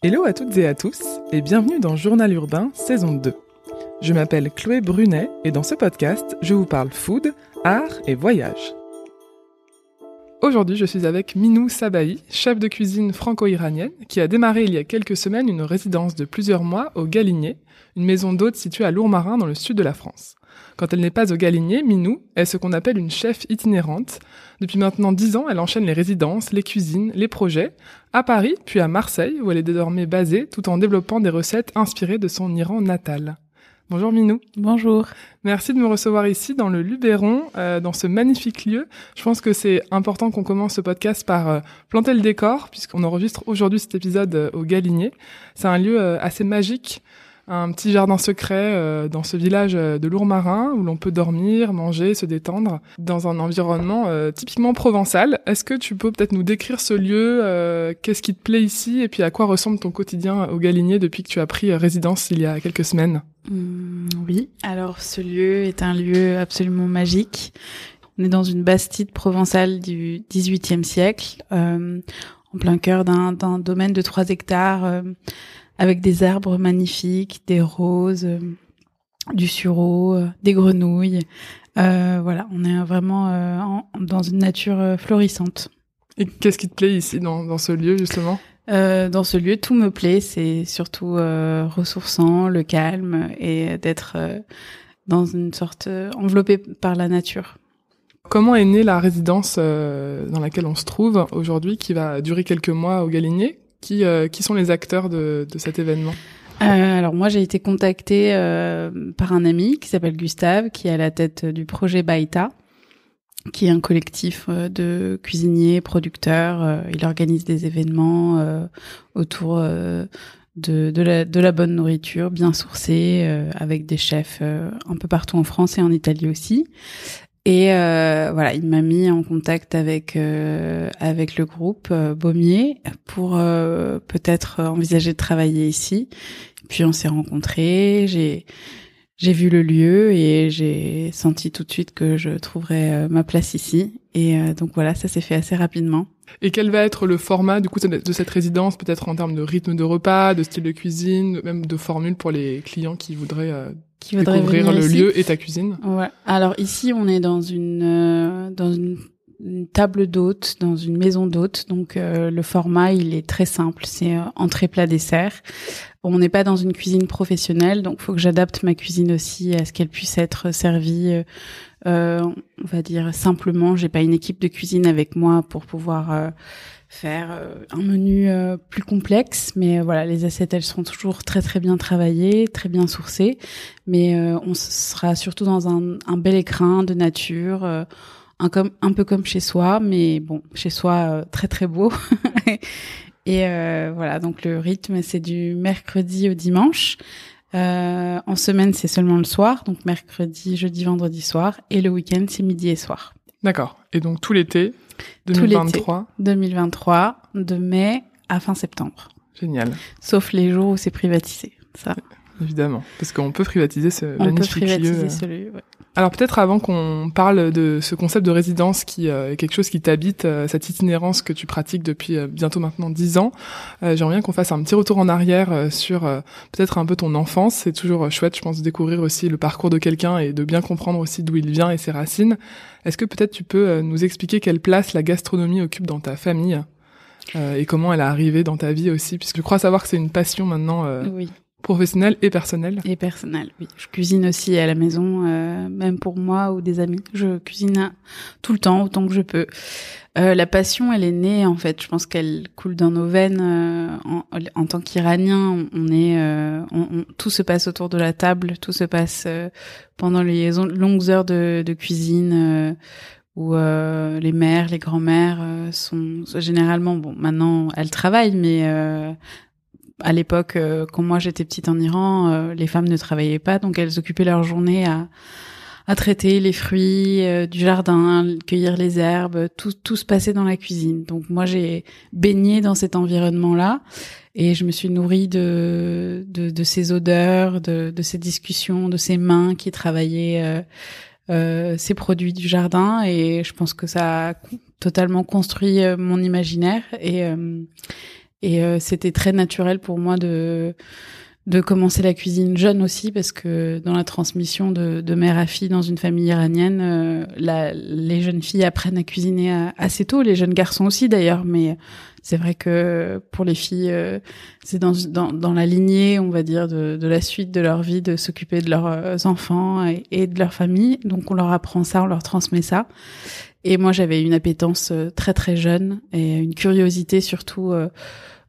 Hello à toutes et à tous et bienvenue dans Journal Urbain saison 2. Je m'appelle Chloé Brunet et dans ce podcast, je vous parle food, art et voyage. Aujourd'hui, je suis avec Minou Sabahi, chef de cuisine franco-iranienne, qui a démarré il y a quelques semaines une résidence de plusieurs mois au Galinier, une maison d'hôte située à Lourmarin dans le sud de la France. Quand elle n'est pas au Galinier, Minou est ce qu'on appelle une chef itinérante. Depuis maintenant dix ans, elle enchaîne les résidences, les cuisines, les projets, à Paris, puis à Marseille, où elle est désormais basée, tout en développant des recettes inspirées de son Iran natal. Bonjour Minou. Bonjour. Merci de me recevoir ici dans le Luberon, euh, dans ce magnifique lieu. Je pense que c'est important qu'on commence ce podcast par euh, planter le décor, puisqu'on enregistre aujourd'hui cet épisode euh, au Galinier. C'est un lieu assez magique un petit jardin secret euh, dans ce village euh, de Lourmarin où l'on peut dormir, manger, se détendre dans un environnement euh, typiquement provençal. Est-ce que tu peux peut-être nous décrire ce lieu Qu'est-ce qui te plaît ici Et puis à quoi ressemble ton quotidien au Galinier depuis que tu as pris résidence il y a quelques semaines? Mmh, Oui, alors ce lieu est un lieu absolument magique. On est dans une bastide provençale du XVIIIe siècle, en plein cœur d'un domaine de 3 hectares avec des arbres magnifiques, des roses, euh, du sureau, euh, des grenouilles. Euh, voilà, on est vraiment dans une nature florissante. Et qu'est-ce qui te plaît ici, dans, dans ce lieu, justement? Dans ce lieu, tout me plaît. C'est surtout ressourçant, le calme et d'être dans une sorte enveloppé par la nature. Comment est née la résidence dans laquelle on se trouve aujourd'hui, qui va durer quelques mois au Galinier? Qui, euh, qui sont les acteurs de, de cet événement? Euh, alors moi j'ai été contactée euh, par un ami qui s'appelle Gustave, qui est à la tête du projet Baïta, qui est un collectif de cuisiniers, producteurs. il organise des événements autour de, de, la, de la bonne nourriture, bien sourcée, avec des chefs un peu partout en France et en Italie aussi. Et euh, voilà, il m'a mis en contact avec euh, avec le groupe euh, Baumier pour euh, peut-être envisager de travailler ici. Puis on s'est rencontrés, j'ai j'ai vu le lieu et j'ai senti tout de suite que je trouverais ma place ici. Et donc voilà, ça s'est fait assez rapidement. Et quel va être le format du coup de cette résidence, peut-être en termes de rythme de repas, de style de cuisine, même de formule pour les clients qui voudraient qui découvrir le lieu et ta cuisine. Ouais. Alors ici, on est dans une euh, dans une, table d'hôte, dans une maison d'hôte. Donc euh, le format, il est très simple. C'est euh, entrée, plat, dessert. On n'est pas dans une cuisine professionnelle, donc faut que j'adapte ma cuisine aussi à ce qu'elle puisse être servie. on va dire simplement. J'ai pas une équipe de cuisine avec moi pour pouvoir faire euh, un menu euh, plus complexe, mais euh, voilà, les assiettes elles seront toujours très très bien travaillées, très bien sourcées, mais on sera surtout dans un, un bel écrin de nature, un un peu comme chez soi, mais bon, chez soi très très beau. Et voilà, donc le rythme c'est du mercredi au dimanche. en semaine c'est seulement le soir, donc mercredi, jeudi, vendredi soir, et le week-end c'est midi et soir. D'accord. Et donc tout l'été 2023 2023, de mai à fin septembre. Génial. Sauf les jours où c'est privatisé. Ça. Évidemment, parce qu'on peut privatiser ce On magnifique peut privatiser lieu. Ce lieu ouais. Alors peut-être avant qu'on parle de ce concept de résidence qui euh, est quelque chose qui t'habite, euh, cette itinérance que tu pratiques depuis euh, bientôt maintenant dix ans, j'aimerais bien qu'on fasse un petit retour en arrière sur peut-être un peu ton enfance. C'est toujours chouette, je pense, de découvrir aussi le parcours de quelqu'un et de bien comprendre aussi d'où il vient et ses racines. Est-ce que peut-être tu peux nous expliquer quelle place la gastronomie occupe dans ta famille et comment elle est arrivée dans ta vie aussi, puisque je crois savoir que c'est une passion maintenant oui. Professionnel et personnel Et personnel, oui. Je cuisine aussi à la maison, euh, même pour moi ou des amis. Je cuisine tout le temps, autant que je peux. Euh, la passion, elle est née, en fait. Je pense qu'elle coule dans nos veines. Euh, en, en, tant qu'Iranien, on est, euh, on, tout se passe autour de la table, tout se passe euh, pendant les longues heures de, de cuisine où les mères, les grands-mères sont généralement, bon, maintenant elles travaillent, mais à l'époque, euh, quand moi j'étais petite en Iran, euh, les femmes ne travaillaient pas, donc elles occupaient leur journée à, à traiter les fruits euh, du jardin, cueillir les herbes, tout, tout se passait dans la cuisine. Donc moi j'ai baigné dans cet environnement-là et je me suis nourrie de, de, de ces odeurs, de, de, ces discussions, de ces mains qui travaillaient ces produits du jardin et je pense que ça a totalement construit mon imaginaire et Et c'était très naturel pour moi de de commencer la cuisine jeune aussi parce que dans la transmission de, de mère à fille dans une famille iranienne, euh, les jeunes filles apprennent à cuisiner assez tôt, les jeunes garçons aussi d'ailleurs, mais c'est vrai que pour les filles, euh, c'est dans, dans, dans, la lignée, on va dire, de, de la suite de leur vie de s'occuper de leurs euh, enfants et, et, de leur famille. Donc on leur apprend ça, on leur transmet ça. Et moi j'avais une appétence très très jeune et une curiosité surtout euh,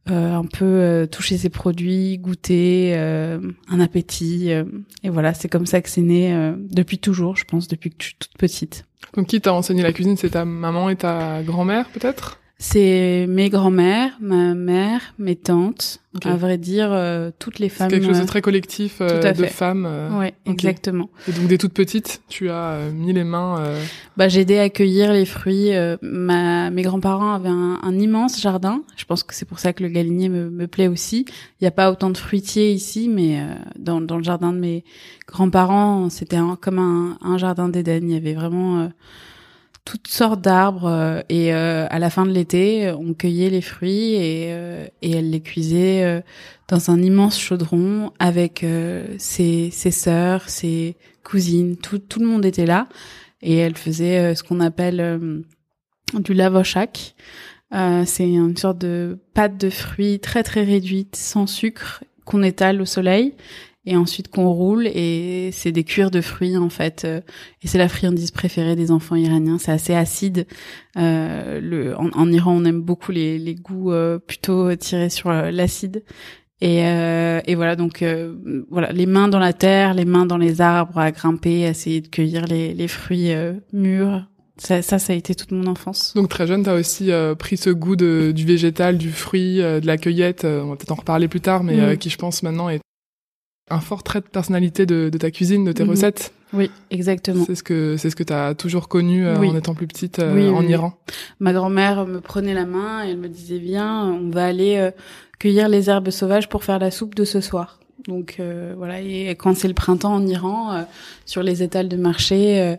un peu euh, toucher ses produits, goûter, euh, un appétit. et voilà, c'est comme ça que c'est né depuis toujours, je pense, depuis que je suis toute petite. Donc qui t'a enseigné la cuisine? C'est ta maman et ta grand-mère peut-être? C'est mes grands-mères, ma mère, mes tantes, à vrai dire, euh, toutes les femmes. quelque chose de euh, très collectif euh, de femmes. Oui, exactement. Et donc dès toute petite, tu as mis les mains. Bah j'ai aidé à accueillir les fruits. ma, mes grands-parents avaient un, un, immense jardin. Je pense que c'est pour ça que le galinier me, me plaît aussi. Il n'y a pas autant de fruitiers ici, mais dans, dans le jardin de mes grands-parents, c'était comme un, un jardin d'Éden. Il y avait vraiment toutes sortes d'arbres euh, et euh, à la fin de l'été, on cueillait les fruits et, euh, et elle les cuisait dans un immense chaudron avec ses, ses sœurs, ses cousines, tout, tout le monde était là et elle faisait ce qu'on appelle du lavochak. c'est une sorte de pâte de fruits très très réduite, sans sucre, qu'on étale au soleil et ensuite qu'on roule et c'est des cuirs de fruits en fait euh, et c'est la friandise préférée des enfants iraniens c'est assez acide euh, le en, Iran on aime beaucoup les, les goûts euh, plutôt tirés sur euh, l'acide et, et voilà donc voilà les mains dans la terre les mains dans les arbres à grimper à essayer de cueillir les, les fruits mûrs ça, ça, ça, a été toute mon enfance. Donc très jeune, tu as aussi pris ce goût de, du végétal, du fruit, de la cueillette. on va peut-être en reparler plus tard, mais mm. qui, je pense, maintenant est un fort trait de personnalité de, de ta cuisine, de tes mhm. recettes. Oui, exactement. C'est ce que c'est ce que tu as toujours connu euh, en étant plus petite euh, en Iran. Ma grand-mère me prenait la main et elle me disait viens, on va aller euh, cueillir les herbes sauvages pour faire la soupe de ce soir. Donc voilà, et quand c'est le printemps en Iran, sur les étals de marché,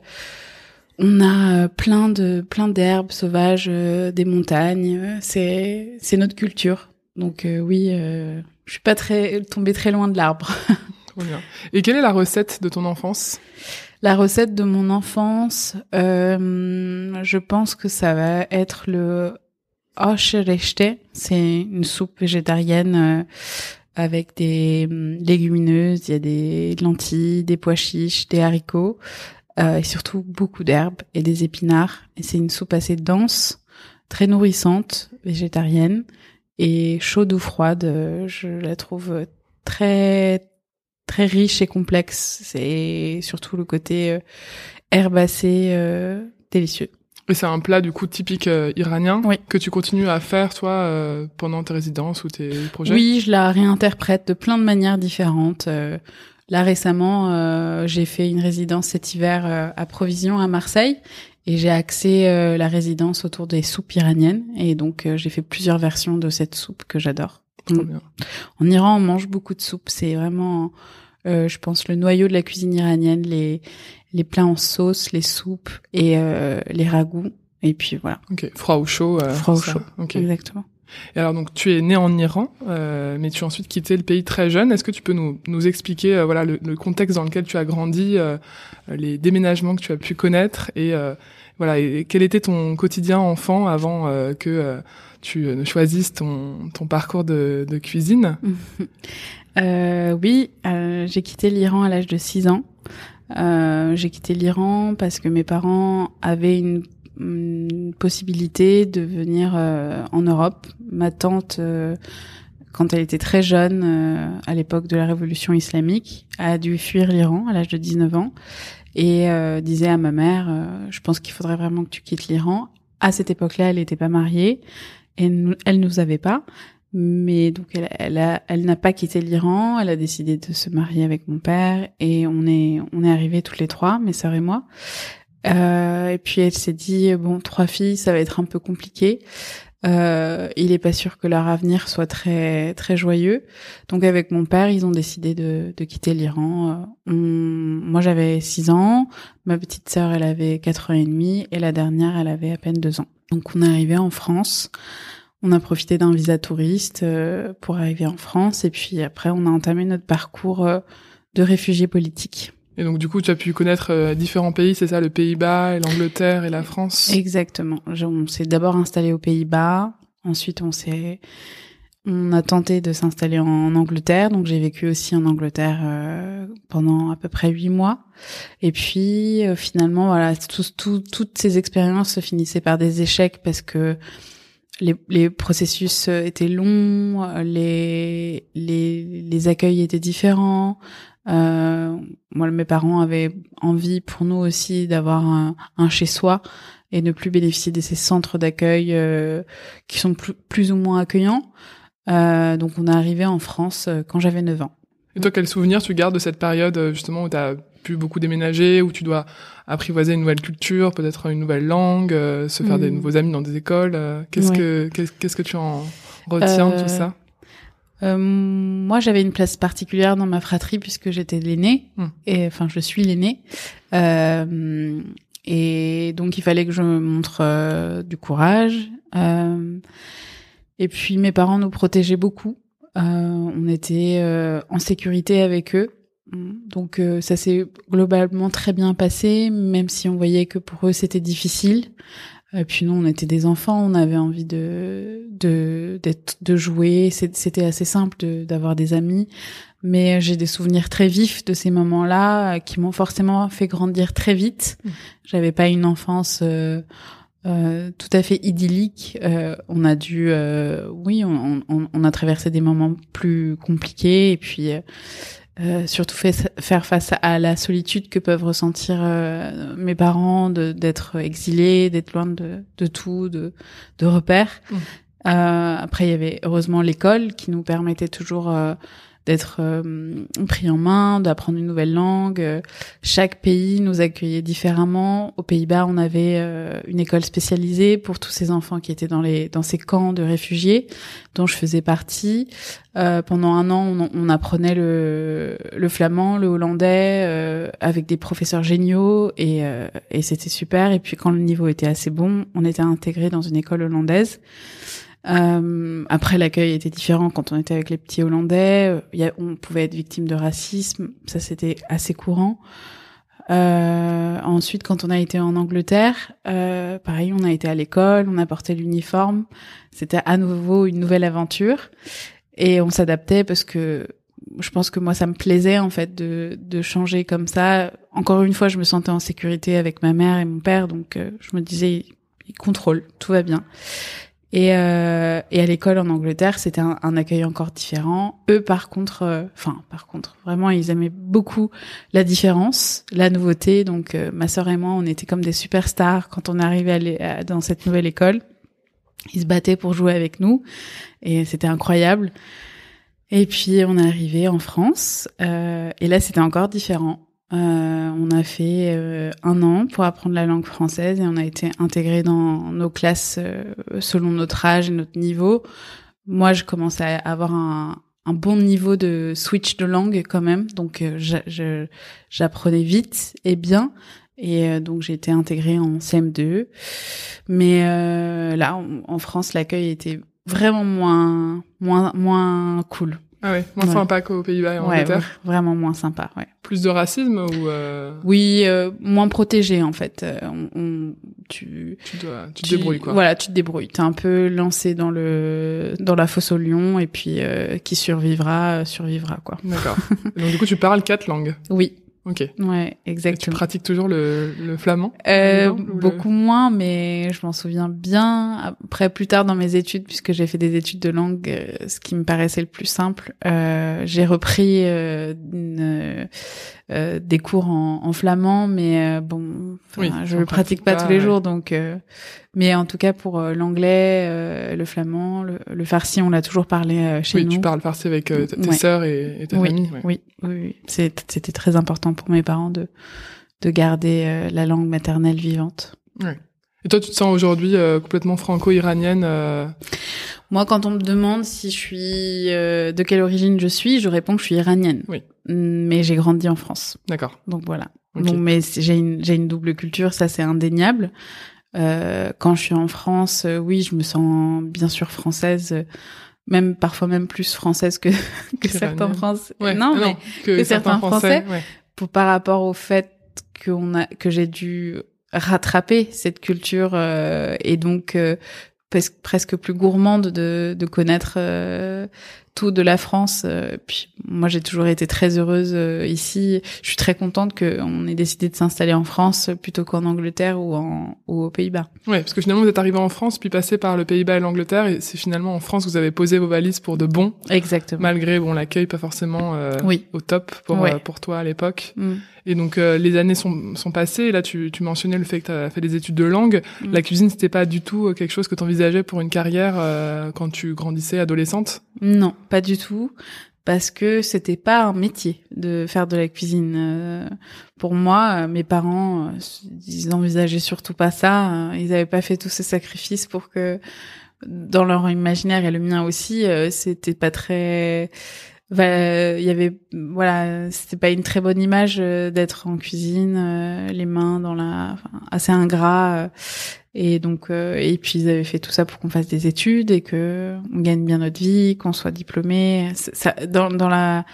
on a plein de plein d'herbes sauvages, des montagnes. c'est c'est notre culture. Donc oui je suis pas très tombée très loin de l'arbre. Et quelle est la recette de ton enfance? La recette de mon enfance, euh, je pense que ça va être le Oshereshte. C'est une soupe végétarienne euh, avec des hum, légumineuses. Il y a des lentilles, des pois chiches, des haricots euh, et surtout beaucoup d'herbes et des épinards. Et c'est une soupe assez dense, très nourrissante, végétarienne et chaude ou froide, euh, je la trouve très très riche et complexe. C'est surtout le côté euh, herbacé euh, délicieux. Et c'est un plat du coup typique iranien que tu continues à faire toi pendant tes résidences ou tes projets? Oui, je la réinterprète de plein de manières différentes. là récemment, j'ai fait une résidence cet hiver à Provision à Marseille et j'ai axé euh, la résidence autour des soupes iraniennes et donc euh, j'ai fait plusieurs versions de cette soupe que j'adore. En Iran, on mange beaucoup de soupes. C'est vraiment, euh, je pense, le noyau de la cuisine iranienne. Les les plats en sauce, les soupes et les ragoûts. Et puis voilà. Ok, froid ou chaud. froid ou chaud. Exactement. Et alors donc tu es né en Iran, mais tu as ensuite quitté le pays très jeune. Est-ce que tu peux nous, nous expliquer voilà le, le, contexte dans lequel tu as grandi, les déménagements que tu as pu connaître et voilà, et quel était ton quotidien enfant avant euh, que euh, tu ne choisisses ton, parcours de, cuisine? Euh, Oui, j'ai quitté l'Iran à l'âge de 6 ans. j'ai quitté l'Iran parce que mes parents avaient une possibilité de venir en Europe. Ma tante quand elle était très jeune, à l'époque de la révolution islamique, a dû fuir l'Iran à l'âge de 19 ans et euh, disait à ma mère, euh, je pense qu'il faudrait vraiment que tu quittes l'Iran. À cette époque-là, elle n'était pas mariée et nous, elle nous avait pas. Mais donc elle, elle, a, elle n'a pas quitté l'Iran. Elle a décidé de se marier avec mon père et on est on est arrivés toutes les trois, mes sœurs et moi. Euh, et puis elle s'est dit bon trois filles, ça va être un peu compliqué. Euh, il est pas sûr que leur avenir soit très très joyeux. Donc avec mon père, ils ont décidé de, de quitter l'Iran. Euh, moi j'avais 6 ans, ma petite sœur elle avait 4 ans et demi et la dernière elle avait à peine 2 ans. Donc on est arrivé en France. On a profité d'un visa touriste pour arriver en France et puis après on a entamé notre parcours de réfugiés politiques. Et donc, du coup, tu as pu connaître euh, différents pays, c'est ça, le Pays-Bas, l'Angleterre et la France? Exactement. On s'est d'abord installé aux Pays-Bas. Ensuite, on s'est, on a tenté de s'installer en Angleterre. Donc, j'ai vécu aussi en Angleterre euh, pendant à peu près huit mois. Et puis, euh, finalement, voilà, toutes ces expériences se finissaient par des échecs parce que les, les, processus étaient longs, les, les, les accueils étaient différents, euh, moi, mes parents avaient envie pour nous aussi d'avoir un, un chez soi et ne plus bénéficier de ces centres d'accueil euh, qui sont plus, plus, ou moins accueillants. Euh, donc, on est arrivé en France euh, quand j'avais 9 ans. Et toi, quel souvenir tu gardes de cette période euh, justement où tu as pu beaucoup déménager, où tu dois apprivoiser une nouvelle culture, peut-être une nouvelle langue, se faire des mm. nouveaux amis dans des écoles Qu'est-ce que qu'est-ce que tu en retiens tout ça? Euh, moi, j'avais une place particulière dans ma fratrie puisque j'étais l'aînée, hmm. et enfin, je suis l'aînée. Euh, et donc, il fallait que je montre euh, du courage. Et puis, mes parents nous protégeaient beaucoup. on était en sécurité avec eux. Donc, ça s'est globalement très bien passé, même si on voyait que pour eux, c'était difficile. Et puis nous, on était des enfants, on avait envie de de d'être de jouer. C'était assez simple d'avoir des amis, mais j'ai des souvenirs très vifs de ces moments-là qui m'ont forcément fait grandir très vite. Mmh. J'avais pas une enfance euh, euh, tout à fait idyllique. Euh, on a dû, euh, oui, on, on, on, a traversé des moments plus compliqués et puis euh, euh, surtout fait, faire face à la solitude que peuvent ressentir euh, mes parents, d'être exilés, d'être loin de, de, tout, de, de repères. Mmh. Euh, après, il y avait heureusement l'école qui nous permettait toujours d'être euh, pris en main, d'apprendre une nouvelle langue. Chaque pays nous accueillait différemment. Aux Pays-Bas, on avait euh, une école spécialisée pour tous ces enfants qui étaient dans les dans ces camps de réfugiés, dont je faisais partie. Euh, pendant un an, on, on, apprenait le, le flamand, le hollandais, euh, avec des professeurs géniaux et, et c'était super. Et puis quand le niveau était assez bon, on était intégré dans une école hollandaise. Euh, après, l'accueil était différent quand on était avec les petits Hollandais. A, on pouvait être victime de racisme, ça c'était assez courant. Euh, ensuite, quand on a été en Angleterre, euh, pareil, on a été à l'école, on a porté l'uniforme. C'était à nouveau une nouvelle aventure et on s'adaptait parce que je pense que moi ça me plaisait en fait de, de changer comme ça. Encore une fois, je me sentais en sécurité avec ma mère et mon père, donc euh, je me disais ils contrôlent, tout va bien. Et, euh, et à l'école en Angleterre, c'était un, un, accueil encore différent. Eux, par contre, euh, enfin, par contre, vraiment, ils aimaient beaucoup la différence, la nouveauté. Donc, euh, ma sœur et moi, on était comme des superstars quand on arrivait à dans cette nouvelle école. Ils se battaient pour jouer avec nous, et c'était incroyable. Et puis, on est arrivé en France, euh, et là, c'était encore différent. Euh, on a fait euh, un an pour apprendre la langue française et on a été intégré dans nos classes euh, selon notre âge et notre niveau. Moi, je commençais à avoir un, un bon niveau de switch de langue quand même, donc j'apprenais vite et bien. Et donc j'ai été intégrée en CM2. Mais là, en, en France, l'accueil était vraiment moins moins moins cool. Ah ouais, moins sympa qu'aux Pays-Bas et en ouais, vraiment moins sympa, ouais. Plus de racisme ou euh... Oui, euh, moins protégé en fait. Euh, on, on, tu tu, dois, tu, te débrouilles quoi. Voilà, tu te débrouilles. T'es un peu lancé dans le dans la fosse au lion et puis euh, qui survivra survivra quoi. D'accord. Donc du coup, tu parles quatre langues. Oui. Ok. Ouais, exactement. Et tu pratiques toujours le, le flamand euh, Beaucoup moins, mais je m'en souviens bien. Après, plus tard dans mes études, puisque j'ai fait des études de langue, euh, ce qui me paraissait le plus simple, euh, j'ai repris euh, une, euh, des cours en, en flamand, mais euh, bon, je le pratique pas, tous les jours, donc. Euh, mais en tout cas pour l'anglais, le flamand, le, le, farsi, on l'a toujours parlé chez nous. Oui, tu parles farsi avec tes sœurs et, et ta famille. Oui, oui, c'était très important pour mes parents de de garder la langue maternelle vivante. Et toi, tu te sens aujourd'hui complètement franco-iranienne Moi, quand on me demande si je suis de quelle origine je suis, je réponds que je suis iranienne. Oui mais j'ai grandi en France. D'accord. Donc voilà. Donc, mais j'ai une, j'ai une double culture, ça c'est indéniable. Euh, quand je suis en France, euh, oui, je me sens bien sûr française, même parfois même plus française que que certains Français. Ouais, non, mais que, certains, Français, pour par rapport au fait qu'on a que j'ai dû rattraper cette culture et donc presque plus gourmande de, de connaître euh, tout de la France. Euh, puis moi, j'ai toujours été très heureuse euh, ici. Je suis très contente qu'on ait décidé de s'installer en France plutôt qu'en Angleterre ou, en, ou aux Pays-Bas. Oui, parce que finalement, vous êtes arrivé en France, puis passé par le Pays-Bas et l'Angleterre, et c'est finalement en France que vous avez posé vos valises pour de bon. Exactement. Malgré bon l'accueil pas forcément oui. au top pour pour toi à l'époque. Mm. Et donc euh, les années sont, sont passées. Et là, tu, tu mentionnais le fait que tu as fait des études de langue. Mm. La cuisine, c'était pas du tout euh, quelque chose que tu envisageais pour une carrière euh, quand tu grandissais adolescente? Non, pas du tout. Parce que c'était pas un métier de faire de la cuisine. pour moi, mes parents, ils envisageaient surtout pas ça. Ils avaient pas fait tous ces sacrifices pour que, dans leur imaginaire et le mien aussi, c'était pas très il y avait voilà c'était pas une très bonne image euh, d'être en cuisine euh, les mains dans la assez ingrat euh, et donc et puis ils avaient fait tout ça pour qu'on fasse des études et que on gagne bien notre vie qu'on soit diplômé ça dans dans la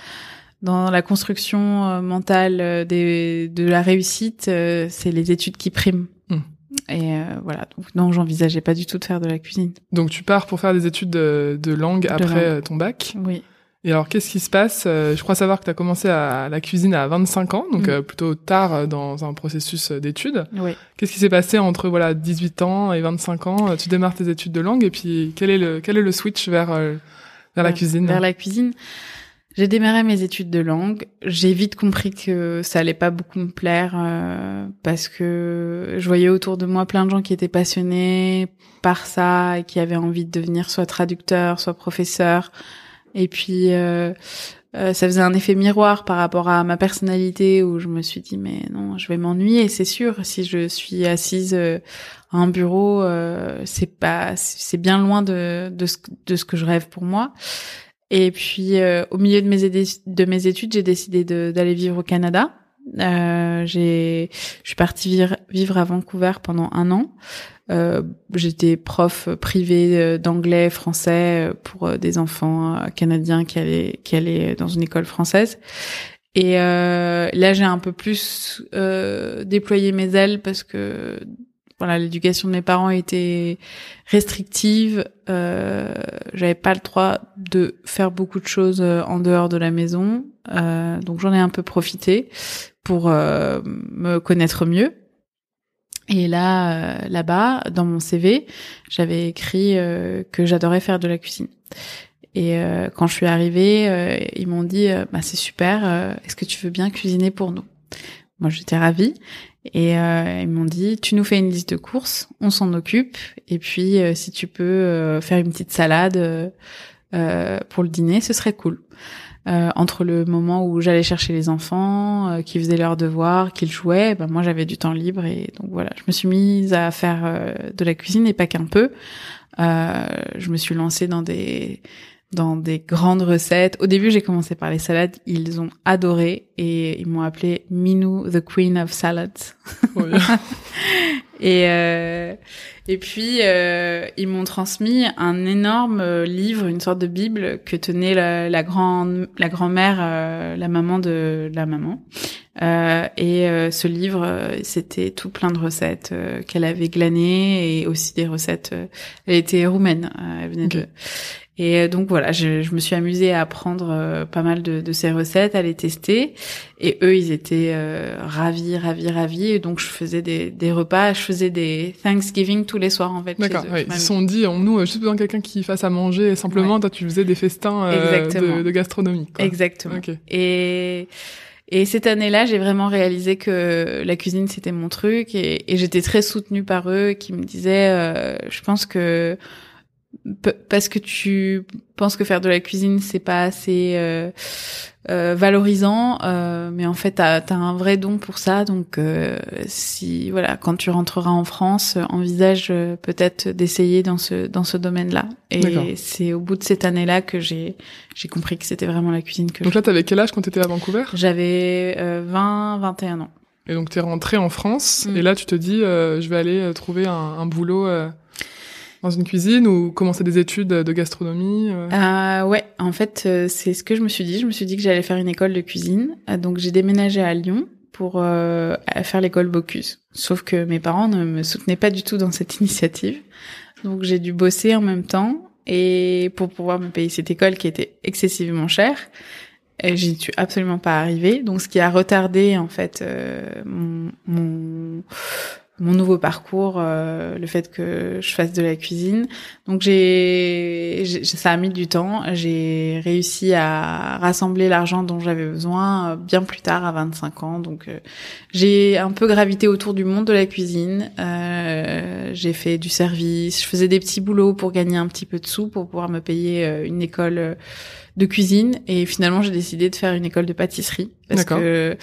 dans la construction mentale des de la réussite c'est les études qui priment hmm. Et voilà, donc non, j'envisageais pas du tout de faire de la cuisine. Donc tu pars pour faire des études de, de langue après ton bac? Oui. Et alors, qu'est-ce qui se passe? Euh, Je crois savoir que tu as commencé à la cuisine à 25 ans, donc mm. euh, plutôt tard euh, dans un processus d'études. Oui. Qu'est-ce qui s'est passé entre voilà 18 ans et 25 ans? Tu démarres tes études de langue et puis quel est le quel est le switch vers vers la cuisine? Vers la cuisine. J'ai démarré mes études de langue. J'ai vite compris que ça allait pas beaucoup me plaire parce que je voyais autour de moi plein de gens qui étaient passionnés par ça et qui avaient envie de devenir soit traducteur, soit professeur. Et puis euh, euh, ça faisait un effet miroir par rapport à ma personnalité où je me suis dit mais non, je vais m'ennuyer, c'est sûr. Si je suis assise euh, à un bureau, c'est pas, c'est bien loin de de ce, de ce que je rêve pour moi. Et puis au milieu de mes de mes études, j'ai décidé d'aller vivre au Canada. Euh, j'ai, je suis partie vivre à Vancouver pendant un an. Euh, j'étais prof privé euh, d'anglais, français euh, pour des enfants canadiens qui allaient, qui allaient dans une école française. Et euh, là, j'ai un peu plus euh, déployé mes ailes parce que voilà, l'éducation de mes parents était restrictive. Euh, J'avais pas le droit de faire beaucoup de choses en dehors de la maison, donc j'en ai un peu profité pour me connaître mieux. Et là, euh, là-bas, dans mon CV, j'avais écrit euh, que j'adorais faire de la cuisine. Et euh, quand je suis arrivée, ils m'ont dit bah, c'est super, est-ce que tu veux bien cuisiner pour nous? Moi, j'étais ravie. Et ils m'ont dit tu nous fais une liste de courses, on s'en occupe. Et puis si tu peux faire une petite salade pour le dîner, ce serait cool. Euh, entre le moment où j'allais chercher les enfants, euh, qui faisaient leurs devoirs, qu'ils jouaient, ben moi j'avais du temps libre et donc voilà, je me suis mise à faire euh, de la cuisine et pas qu'un peu. je me suis lancée dans des dans des grandes recettes. Au début, j'ai commencé par les salades. Ils ont adoré et ils m'ont appelé Minou, the Queen of Salads. et euh, et puis euh, ils m'ont transmis un énorme euh, livre, une sorte de bible que tenait la, la grande la grand-mère, euh, la maman de la maman. Euh, et ce livre, c'était tout plein de recettes qu'elle avait glanées et aussi des recettes. elle était roumaine. elle venait de et euh, donc voilà, je, je, me suis amusée à apprendre euh, pas mal de, de, ces recettes, à les tester. Et eux, ils étaient euh, ravis, ravis, ravis. Et donc je faisais des, des, repas, je faisais des Thanksgiving tous les soirs en fait. D'accord. ils se sont dit, on nous, juste besoin de quelqu'un qui fasse à manger. Et simplement, toi, tu faisais des festins de, de, gastronomie. Quoi. Exactement. Et et cette année-là, j'ai vraiment réalisé que la cuisine c'était mon truc et, et j'étais très soutenue par eux qui me disaient, je pense que parce que tu penses que faire de la cuisine c'est pas assez euh, euh, valorisant, euh, mais en fait t'as as un vrai don pour ça. Donc si voilà, quand tu rentreras en France, envisage peut-être d'essayer dans ce dans ce domaine-là. Et c'est au bout de cette année-là que j'ai j'ai compris que c'était vraiment la cuisine que. Donc là, t'avais quel âge quand t'étais à Vancouver? J'avais 20 21 ans. Et donc tu es rentrée en France Mm. et là tu te dis euh, je vais aller euh, trouver un, un boulot euh, dans une cuisine ou commencer des études de gastronomie. euh. Euh, ouais, en fait, euh, c'est ce que je me suis dit. Je me suis dit que j'allais faire une école de cuisine. Donc j'ai déménagé à Lyon pour euh, faire l'école Bocuse. Sauf que mes parents ne me soutenaient pas du tout dans cette initiative. Donc j'ai dû bosser en même temps et pour pouvoir me payer cette école qui était excessivement chère. J'y suis absolument pas arrivée. Donc ce qui a retardé en fait euh, mon mon nouveau parcours, euh, le fait que je fasse de la cuisine. Donc j'ai, ça a mis du temps. J'ai réussi à rassembler l'argent dont j'avais besoin euh, bien plus tard, à 25 ans. Donc euh, j'ai un peu gravité autour du monde de la cuisine. Euh, j'ai fait du service. Je faisais des petits boulots pour gagner un petit peu de sous pour pouvoir me payer euh, une école de cuisine. Et finalement, j'ai décidé de faire une école de pâtisserie parce que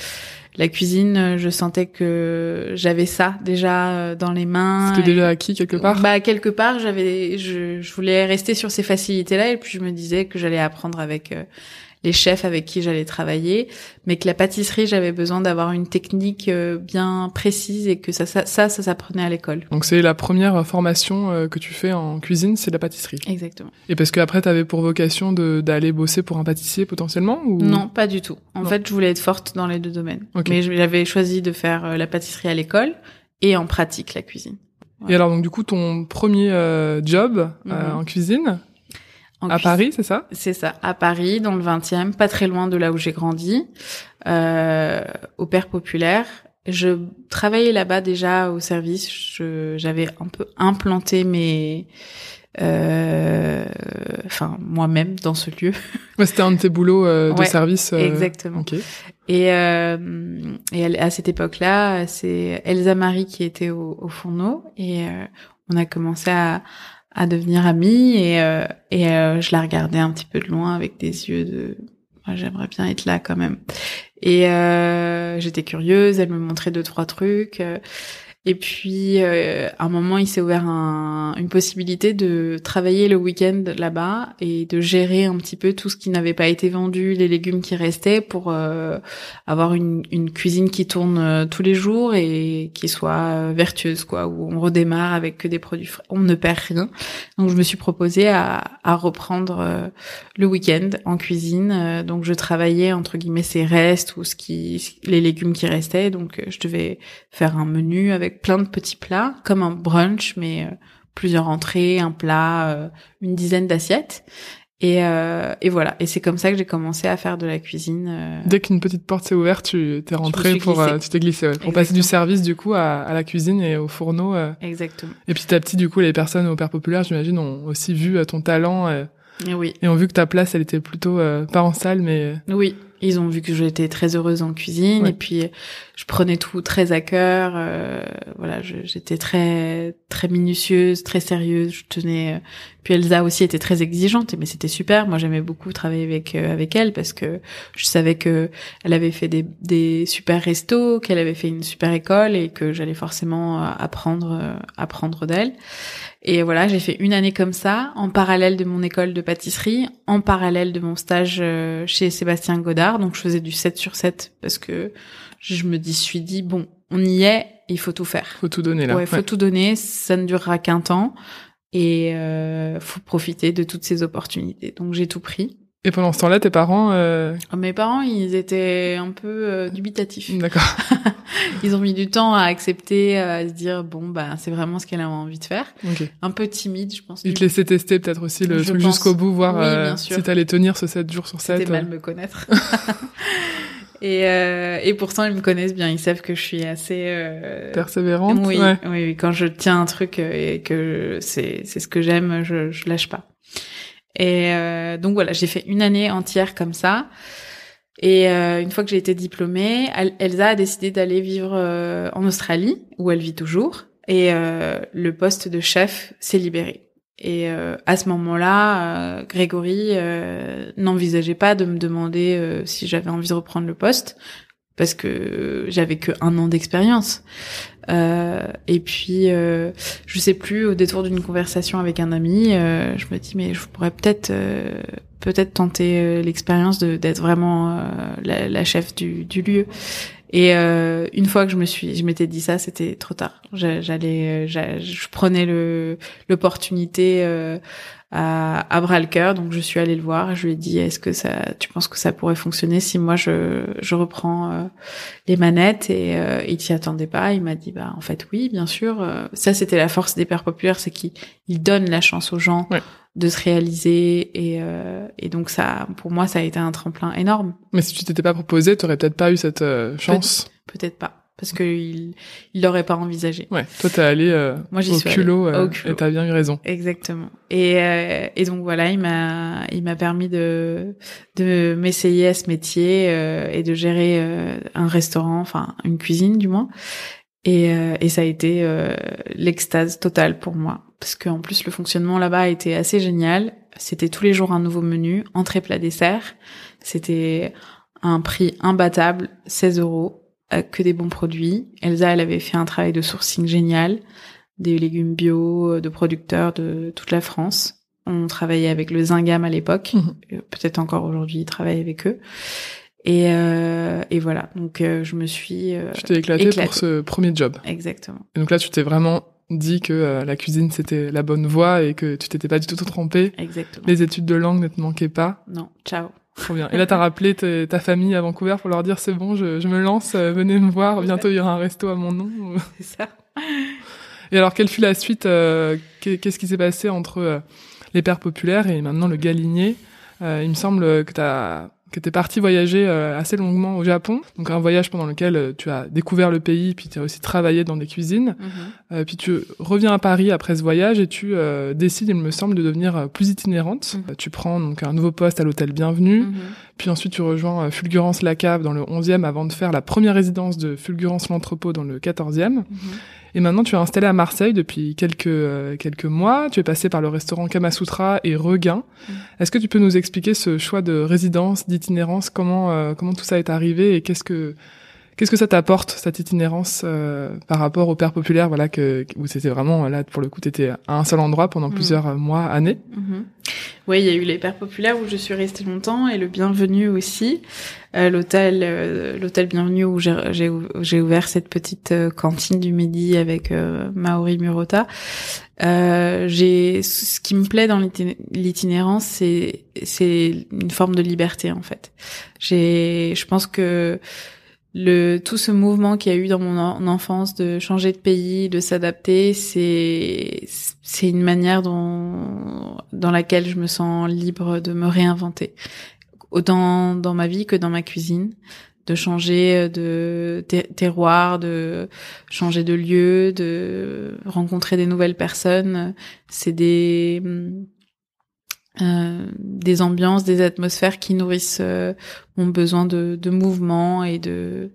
la cuisine, je sentais que j'avais ça déjà euh, dans les mains. C'était déjà acquis quelque part. bah quelque part, j'avais, je, je voulais rester sur ces facilités-là et puis je me disais que j'allais apprendre avec euh, les chefs avec qui j'allais travailler, mais que la pâtisserie, j'avais besoin d'avoir une technique euh, bien précise et que ça, ça, ça, ça s'apprenait à l'école. Donc c'est la première formation euh, que tu fais en cuisine, c'est la pâtisserie. Exactement. Et parce que après t'avais pour vocation de d'aller bosser pour un pâtissier potentiellement ou? Non, pas du tout. En Non. fait, je voulais être forte dans les deux domaines, Ok. mais j'avais choisi de faire euh, la pâtisserie à l'école et en pratique la cuisine. Et alors donc du coup ton premier euh, job euh, Mhm. en cuisine En à cuisine. Paris, c'est ça? C'est ça, à Paris, dans le 20e, pas très loin de là où j'ai grandi, euh, au Père Populaire. Je travaillais là-bas déjà au service. Je- J'avais un peu implanté mes, euh, enfin moi-même dans ce lieu. Ouais, c'était un de tes boulots euh, de Ouais, service. euh, Exactement. Ok. Et, euh, et à cette époque-là, c'est Elsa Marie qui était au, au fourneau et on a commencé à, à devenir amis et, euh, et euh, je la regardais un petit peu de loin avec des yeux de Moi, j'aimerais bien être là quand même. Et euh, j'étais curieuse, elle me montrait deux trois trucs. Et puis, euh, à un moment, il s'est ouvert un- une possibilité de travailler le week-end là-bas et de gérer un petit peu tout ce qui n'avait pas été vendu, les légumes qui restaient, pour euh, avoir une, une cuisine qui tourne euh, tous les jours et qui soit euh, vertueuse, quoi, où on redémarre avec que des produits frais. On ne perd rien. Donc, je me suis proposée à, à reprendre euh, le week-end en cuisine. Donc, je travaillais entre guillemets ces restes ou ce qui, les légumes qui restaient. Donc, je devais faire un menu avec plein de petits plats, comme un brunch, mais euh, plusieurs entrées, un plat, euh, une dizaine d'assiettes. Et, euh, et voilà. Et c'est comme ça que j'ai commencé à faire de la cuisine. euh, Dès qu'une petite porte s'est ouverte, tu t'es rentré pour, glissée. euh, tu t'es glissé, ouais, pour passer du service du coup à, à la cuisine et au fourneau. euh. Exactement. Et petit à petit, du coup, les personnes au Père Populaire, j'imagine, ont aussi vu ton talent euh, Et oui. et ont vu que ta place, elle était plutôt euh, pas en salle, mais Oui, ils ont vu que j'étais très heureuse en cuisine Ouais. et puis je prenais tout très à cœur. euh, voilà, j'étais très très minutieuse, très sérieuse. Je tenais. Puis Elsa aussi était très exigeante, mais c'était super. Moi, j'aimais beaucoup travailler avec euh, avec elle parce que je savais que elle avait fait des des super restos, qu'elle avait fait une super école et que j'allais forcément euh, apprendre euh, apprendre d'elle. Et voilà, j'ai fait une année comme ça, en parallèle de mon école de pâtisserie, en parallèle de mon stage chez Sébastien Godard. Donc je faisais du 7 sur 7 parce que je me dis, suis dit, bon, on y est, il faut tout faire. faut tout donner là. Ouais, faut Ouais. tout donner, ça ne durera qu'un temps. Et euh, faut profiter de toutes ces opportunités. Donc j'ai tout pris. Et pendant ce temps-là, tes parents, euh... Mes parents, ils étaient un peu euh, dubitatifs. d'accord. Ils ont mis du temps à accepter, à se dire bon bah c'est vraiment ce qu'elle a envie de faire. Ok. Un peu timide, je pense. Ils te laissaient tester peut-être aussi le Je truc jusqu'au bout, voir Oui, euh, si t'allais tenir ce 7 jours sur 7. C'était mal me connaître. et, euh, et pourtant, ils me connaissent bien. Ils savent que je suis assez... euh, Persévérante. oui, ouais. oui, oui. Quand je tiens un truc euh, et que c'est c'est ce que j'aime, je, je lâche pas. Et euh, donc voilà, j'ai fait une année entière comme ça. Et euh, une fois que j'ai été diplômée, El- Elsa a décidé d'aller vivre euh, en Australie, où elle vit toujours. Et euh, le poste de chef s'est libéré. Et euh, à ce moment-là, euh, Grégory euh, n'envisageait pas de me demander euh, si j'avais envie de reprendre le poste parce que j'avais que un an d'expérience. Euh, et puis, euh, je sais plus, au détour d'une conversation avec un ami, euh, je me dis mais je pourrais peut-être euh, peut-être tenter euh, l'expérience d'être vraiment euh, la, la chef du, du lieu. Et euh, une fois que je me suis, je m'étais dit ça, c'était trop tard. J'allais, je prenais l'opportunité euh, à, à bras le cœur. Donc je suis allée le voir et je lui ai dit est-ce que ça, tu penses que ça pourrait fonctionner si moi je, je reprends euh, les manettes? Et euh, il s'y attendait pas. Il m'a dit bah en fait oui bien sûr. Euh, ça c'était la force des pères populaires, c'est qu'ils donnent la chance aux gens. de se réaliser et, euh, et donc ça pour moi ça a été un tremplin énorme mais si tu t'étais pas proposé tu aurais peut-être pas eu cette chance peut-être pas parce que il il l'aurait pas envisagé. Ouais, toi t'es allé euh, Moi, au, suis culot, euh, au culot et t'as bien eu raison. Exactement. Et euh, et donc voilà, il m'a il m'a permis de de m'essayer à ce métier euh, et de gérer euh, un restaurant, enfin une cuisine du moins. Et et ça a été l'extase totale pour moi parce qu'en plus le fonctionnement là-bas était assez génial. C'était tous les jours un nouveau menu, entrée plat dessert. C'était un prix imbattable, 16 euros euh, que des bons produits. Elsa, elle avait fait un travail de sourcing génial, des légumes bio, euh, de producteurs de toute la France. On travaillait avec le Zingam à l'époque, mhm. euh, peut-être encore aujourd'hui, ils travaillent avec eux. Et, euh, et voilà, donc je me suis. Euh, tu t'es éclatée, pour ce premier job. Exactement. Et donc là, tu t'es vraiment dit que la cuisine c'était la bonne voie et que tu t'étais pas du tout trompée. Exactement. Les études de langue ne te manquaient pas. Non, ciao. Trop bien. Et là, t'as rappelé ta famille à Vancouver pour leur dire c'est bon, je, je me lance, euh, venez me voir, bientôt il y aura un resto à mon nom. C'est ça. Et alors, quelle fut la suite euh, Qu'est-ce qui s'est passé entre euh, les pères populaires et maintenant le Galinier? Il me semble que t'as que tu es parti voyager euh, assez longuement au Japon. Donc un voyage pendant lequel euh, tu as découvert le pays, puis tu as aussi travaillé dans des cuisines. Mhm. Euh, puis tu reviens à Paris après ce voyage et tu décides, il me semble, de devenir plus itinérante. Mhm. tu prends donc un nouveau poste à l'hôtel Bienvenue. Mhm. Puis ensuite tu rejoins Fulgurance La Cave dans le 11e avant de faire la première résidence de Fulgurance l'Entrepôt dans le 14e. Et maintenant, tu es installé à Marseille depuis quelques euh, quelques mois. Tu es passé par le restaurant Kamasutra et Regain. Mm. Est-ce que tu peux nous expliquer ce choix de résidence, d'itinérance, comment euh, comment tout ça est arrivé et qu'est-ce que Qu'est-ce que ça t'apporte cette itinérance euh, par rapport au père populaire, voilà que où c'était vraiment là pour le coup t'étais à un seul endroit pendant mm. plusieurs mois, années? Mm-hmm. Oui, il y a eu les pères populaires où je suis restée longtemps et le Bienvenu aussi, euh, l'hôtel euh, l'hôtel Bienvenu où j'ai ouvert cette petite cantine du midi avec Maori Murota. j'ai ce qui me plaît dans l'itinérance, c'est c'est une forme de liberté en fait. J'ai je pense que le tout ce mouvement qu'il y a eu dans mon enfance de changer de pays, de s'adapter, c'est c'est une manière dont dans laquelle je me sens libre de me réinventer, autant dans ma vie que dans ma cuisine, de changer de terroir, de changer de lieu, de rencontrer des nouvelles personnes. C'est des euh, des ambiances, des atmosphères qui nourrissent euh, mon besoin de, de, mouvement et de,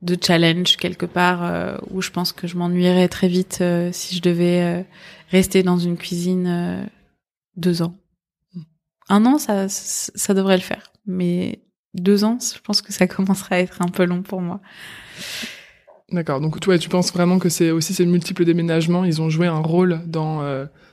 de challenge quelque part euh, où je pense que je m'ennuierais très vite si je devais rester dans une cuisine deux ans. Un an, ça, ça devrait le faire, mais deux ans, je pense que ça commencerait à être un peu long pour moi. D'accord. Donc toi, tu penses vraiment que c'est aussi ces multiples déménagements, ils ont joué un rôle dans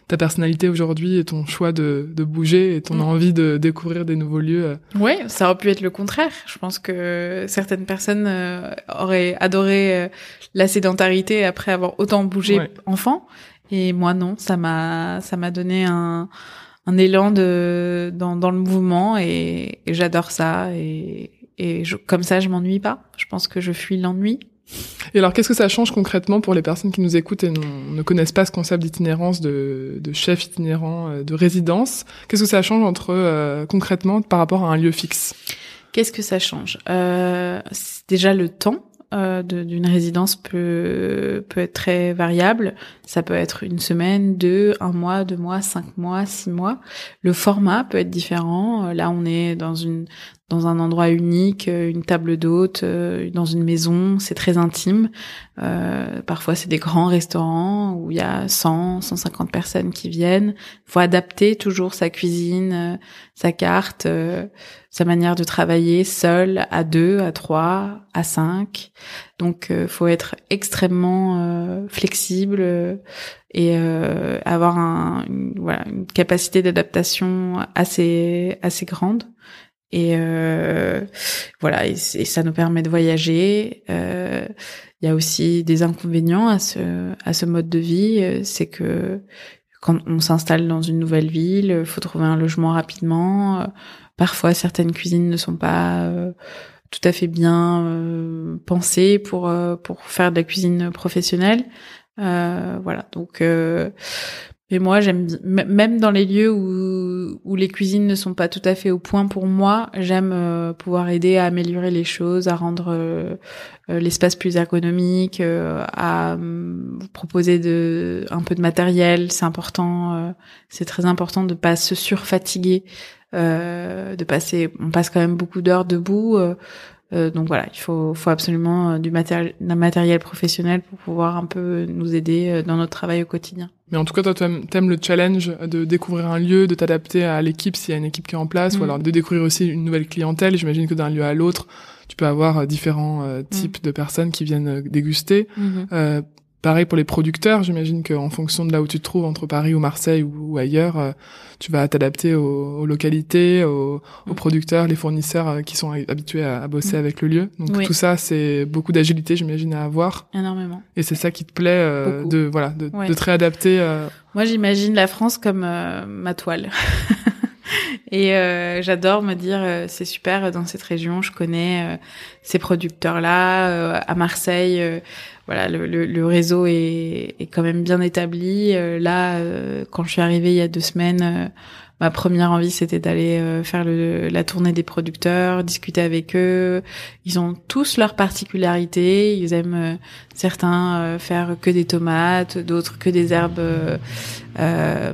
ta personnalité aujourd'hui et ton choix de, de bouger et ton mm. envie de découvrir des nouveaux lieux. Euh. Oui, ça aurait pu être le contraire. Je pense que certaines personnes euh, auraient adoré euh, la sédentarité après avoir autant bougé enfant, et moi non. Ça m'a ça m'a donné un un élan de dans, dans le mouvement et, j'adore ça et et je, comme ça je m'ennuie pas. Je pense que je fuis l'ennui et alors, qu'est-ce que ça change concrètement pour les personnes qui nous écoutent et ne connaissent pas ce concept d'itinérance, de, de, chef itinérant, euh, de résidence? Qu'est-ce que ça change entre euh, concrètement par rapport à un lieu fixe? Qu'est-ce que ça change? Euh, Déjà le temps. Euh, d'une résidence peut peut être très variable. Ça peut être une semaine, deux, un mois, deux mois, cinq mois, six mois. Le format peut être différent. Là, on est dans une dans un endroit unique, euh, une table d'hôte, euh, dans une maison, c'est très intime. Euh, parfois, c'est des grands restaurants où il y a 100, 150 personnes qui viennent. Il faut adapter toujours sa cuisine, sa carte, sa manière de travailler seul, à deux, à trois, à cinq. Donc, il faut être extrêmement flexible et avoir un, une, voilà, une capacité d'adaptation assez assez grande Et euh, voilà, et, ça nous permet de voyager. Euh, il y a aussi des inconvénients à ce à ce mode de vie, c'est que quand on s'installe dans une nouvelle ville, il faut trouver un logement rapidement. Parfois, certaines cuisines ne sont pas euh, tout à fait bien euh, pensées pour euh, pour faire de la cuisine professionnelle. voilà, donc mais moi, j'aime même dans les lieux où, où les cuisines ne sont pas tout à fait au point pour moi, j'aime euh, pouvoir aider à améliorer les choses, à rendre euh, euh, l'espace plus ergonomique, à proposer de un peu de matériel. C'est important, c'est très important de pas se surfatiguer, de passer. On passe quand même beaucoup d'heures debout. Euh, donc voilà, il faut, faut absolument euh, du matériel, d'un matériel professionnel pour pouvoir un peu nous aider euh, dans notre travail au quotidien. Mais en tout cas, toi, tu aimes le challenge de découvrir un lieu, de t'adapter à l'équipe s'il y a une équipe qui est en place, ou mm. alors de découvrir aussi une nouvelle clientèle. J'imagine que d'un lieu à l'autre, tu peux avoir différents mm. types de personnes qui viennent déguster. Mm-hmm. Pareil pour les producteurs, j'imagine qu'en fonction de là où tu te trouves, entre Paris ou Marseille ou, ailleurs, euh, tu vas t'adapter aux, localités, aux, producteurs, les fournisseurs euh, qui sont habitués à, bosser mm. avec le lieu. Donc tout ça, c'est beaucoup d'agilité, j'imagine, à avoir. Énormément. Et c'est ça qui te plaît euh, de voilà de, de te réadapter. Moi, j'imagine la France comme ma toile. Et j'adore me dire c'est super dans cette région, je connais ces producteurs là à Marseille voilà, le, le, réseau est, est, quand même bien établi. Euh, là, euh, quand je suis arrivée il y a deux semaines, euh, ma première envie c'était d'aller faire le, la tournée des producteurs, discuter avec eux. Ils ont tous leurs particularités. Ils aiment certains faire que des tomates, d'autres que des herbes euh,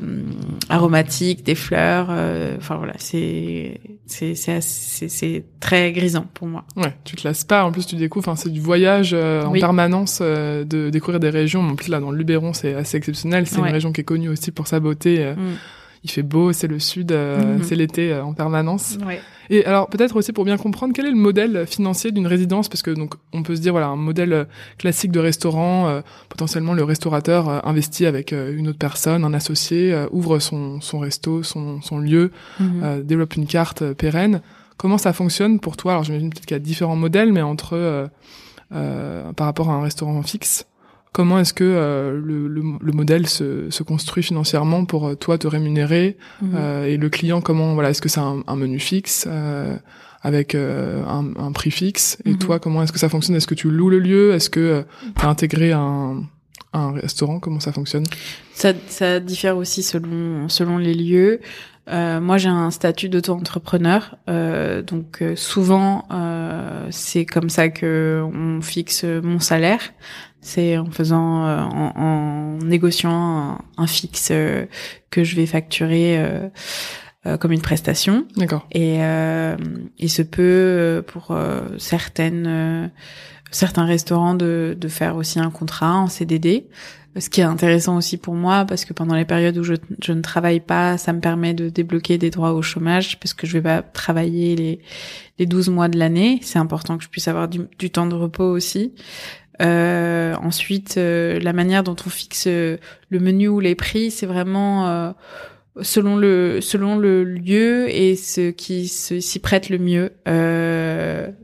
aromatiques, des fleurs. Enfin voilà, c'est c'est c'est c'est très grisant pour moi. Ouais, tu te lasses pas. En plus, tu découvres. Enfin, c'est du voyage euh, en permanence euh, de découvrir des régions. En plus, là, dans le Luberon, c'est assez exceptionnel. C'est une région qui est connue aussi pour sa beauté. Euh, mm il fait beau, c'est le sud, euh, mhm. c'est l'été euh, en permanence. Ouais. Et alors peut-être aussi pour bien comprendre quel est le modèle financier d'une résidence? Parce que donc on peut se dire voilà un modèle euh, classique de restaurant potentiellement le restaurateur investit avec une autre personne un associé ouvre son son resto son son lieu mhm. développe une carte pérenne comment ça fonctionne pour toi? Alors j'imagine peut-être qu'il y a différents modèles mais entre par rapport à un restaurant fixe Comment est-ce que euh, le, le, le, modèle se, se, construit financièrement pour euh, toi te rémunérer mhm. euh, et le client comment voilà est-ce que c'est un, un, menu fixe avec un, un, prix fixe? Et mhm. toi comment est-ce que ça fonctionne? Est-ce que tu loues le lieu? Est-ce que tu as intégré un, un restaurant? Comment ça fonctionne? Ça, ça diffère aussi selon selon les lieux. Euh, moi, j'ai un statut d'auto-entrepreneur, euh, donc souvent c'est comme ça que on fixe mon salaire. C'est en faisant, euh, en, en, négociant un, fixe euh, que je vais facturer euh, comme une prestation. D'accord. Et il se peut pour certaines certains restaurants de, de faire aussi un contrat en CDD. Ce qui est intéressant aussi pour moi, parce que pendant les périodes où je, je, ne travaille pas, ça me permet de débloquer des droits au chômage, parce que je vais pas travailler les, les 12 mois de l'année. C'est important que je puisse avoir du, du temps de repos aussi. Euh, ensuite, euh, la manière dont on fixe euh, le menu ou les prix, c'est vraiment euh, selon le selon le lieu et ce qui s'y prête le mieux.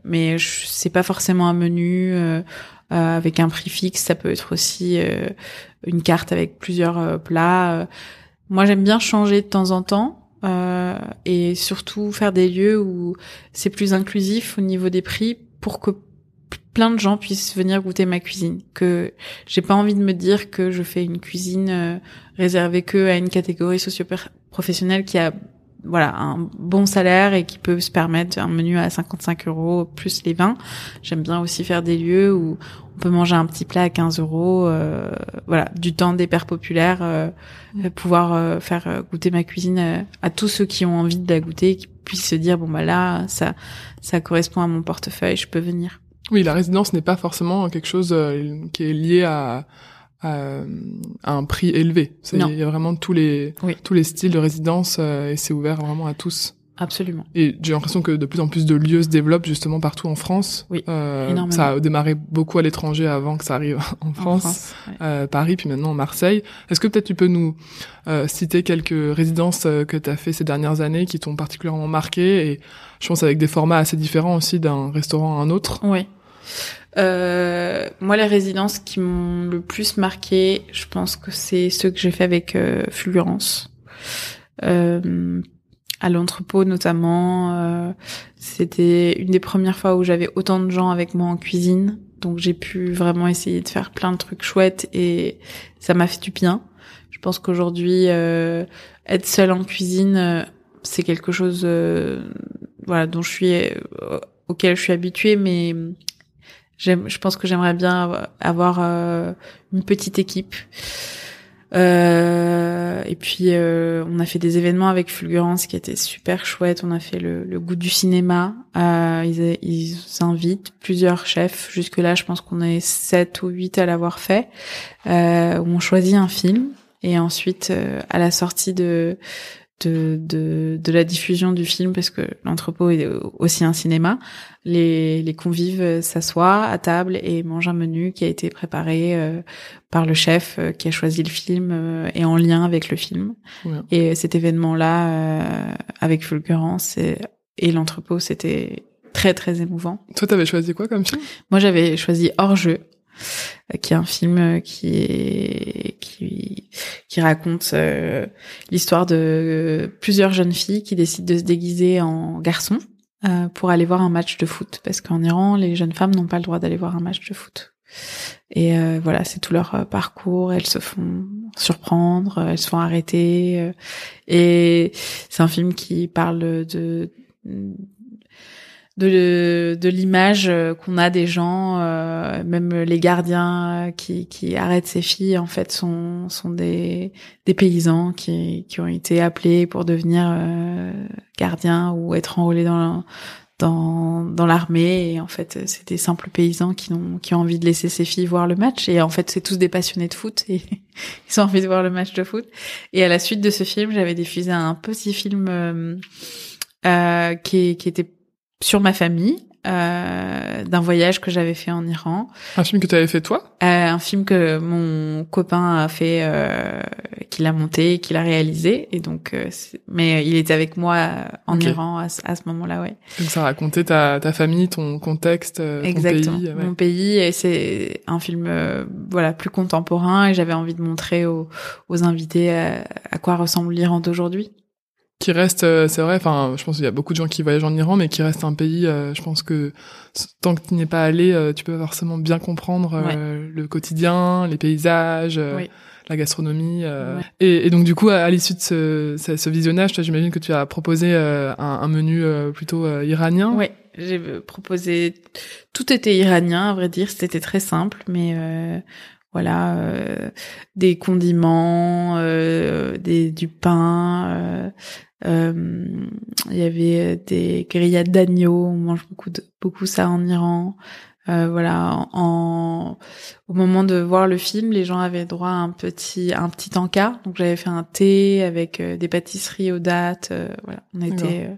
mais c'est pas forcément un menu avec un prix fixe. Ça peut être aussi une carte avec plusieurs plats. Moi, j'aime bien changer de temps en temps. et surtout faire des lieux où c'est plus inclusif au niveau des prix pour que plein de gens puissent venir goûter ma cuisine. Que j'ai pas envie de me dire que je fais une cuisine euh, réservée que à une catégorie socio-professionnelle qui a voilà un bon salaire et qui peut se permettre un menu à 55 euros plus les vins. J'aime bien aussi faire des lieux où on peut manger un petit plat à 15 euros. Euh, voilà, du temps des pères populaires, euh, mmh. pouvoir faire goûter ma cuisine à tous ceux qui ont envie de la goûter, qui puissent se dire bon bah là ça ça correspond à mon portefeuille, je peux venir. Oui, la résidence n'est pas forcément quelque chose euh, qui est lié à, à, un prix élevé. Il y a vraiment tous les tous les styles de résidence euh, et c'est ouvert vraiment à tous. absolument. Et j'ai l'impression que de plus en plus de lieux se développent justement partout en France. Oui, Euh, énormément. ça a démarré beaucoup à l'étranger avant que ça arrive en En France. ouais. euh, Paris, puis maintenant Marseille. Est-ce que peut-être tu peux nous euh, citer quelques résidences que tu as fait ces dernières années qui t'ont particulièrement marqué? Et je pense avec des formats assez différents aussi d'un restaurant à un autre. Oui. Euh, moi, les résidences qui m'ont le plus marqué, je pense que c'est ceux que j'ai fait avec euh, Fulgurance. Euh, à l'entrepôt notamment, euh, c'était une des premières fois où j'avais autant de gens avec moi en cuisine. Donc j'ai pu vraiment essayer de faire plein de trucs chouettes et ça m'a fait du bien. Je pense qu'aujourd'hui, euh, être seule en cuisine, euh, c'est quelque chose voilà, dont je suis, auquel je suis habituée, mais je pense que j'aimerais bien avoir euh, une petite équipe. Euh, et puis euh, on a fait des événements avec Fulgurance qui étaient super chouettes. On a fait le, goût du cinéma. Euh, ils, invitent plusieurs chefs. Jusque là, je pense qu'on est sept ou huit à l'avoir fait. Euh, où on choisit un film et ensuite à la sortie de de, de, de la diffusion du film, parce que l'entrepôt est aussi un cinéma, les, les convives s'assoient à table et mangent un menu qui a été préparé euh, par le chef euh, qui a choisi le film euh, et en lien avec le film. Ouais. Et cet événement-là, euh, avec Fulgurance et, et l'entrepôt, c'était très très émouvant. Toi, t'avais choisi quoi comme film? Moi, j'avais choisi Hors jeu, euh, qui est un film euh, qui qui qui raconte euh, l'histoire de euh, plusieurs jeunes filles qui décident de se déguiser en garçons euh, pour aller voir un match de foot parce qu'en Iran, les jeunes femmes n'ont pas le droit d'aller voir un match de foot. Et euh, voilà, c'est tout leur euh, parcours. Elles se font surprendre, euh, elles se font arrêter. euh, et c'est un film qui parle de de, de l'image euh, qu'on a des gens, euh, même les gardiens euh, qui, qui arrêtent ces filles, en fait, sont, sont des, des paysans qui, qui ont été appelés pour devenir euh, gardiens ou être enrôlés dans, dans, dans l'armée. Et en fait, c'est des simples paysans qui ont, qui ont envie de laisser ces filles voir le match. Et en fait, c'est tous des passionnés de foot et ils ont envie de voir le match de foot. Et à la suite de ce film, j'avais diffusé un petit film euh, euh, qui, qui était sur ma famille, euh, d'un voyage que j'avais fait en Iran, Un film que tu avais fait toi? Euh, un film que mon copain a fait, euh, qu'il a monté, qu'il a réalisé, et donc, euh, mais il était avec moi euh, en. Iran à, ce- à ce moment-là, ouais. Donc ça racontait ta, ta famille, ton contexte, euh, ton Exactement. pays. ouais. Mon pays, et c'est un film, voilà, plus contemporain, et j'avais envie de montrer aux, aux invités euh, à quoi ressemble l'Iran d'aujourd'hui. Qui reste, euh, c'est vrai, enfin, je pense qu'il y a beaucoup de gens qui voyagent en Iran, mais qui reste un pays, euh, je pense que tant que tu n'y es pas allé, euh, tu peux forcément bien comprendre euh, le quotidien, les paysages, Oui. la gastronomie. euh. Ouais. Et, et donc du coup, à, à l'issue de ce, ce, ce visionnage, toi, j'imagine que tu as proposé euh, un, un menu euh, plutôt euh, iranien. Oui, j'ai proposé. Tout était iranien, à vrai dire. C'était très simple, mais euh, voilà, euh, des condiments, euh, des du pain. euh, euh, Il y avait des grillades d'agneau. On mange beaucoup de, beaucoup ça en Iran. Euh, voilà, en, au moment de voir le film, les gens avaient droit à un petit un petit encas. Donc j'avais fait un thé avec euh, des pâtisseries aux dates. euh, voilà, on était euh,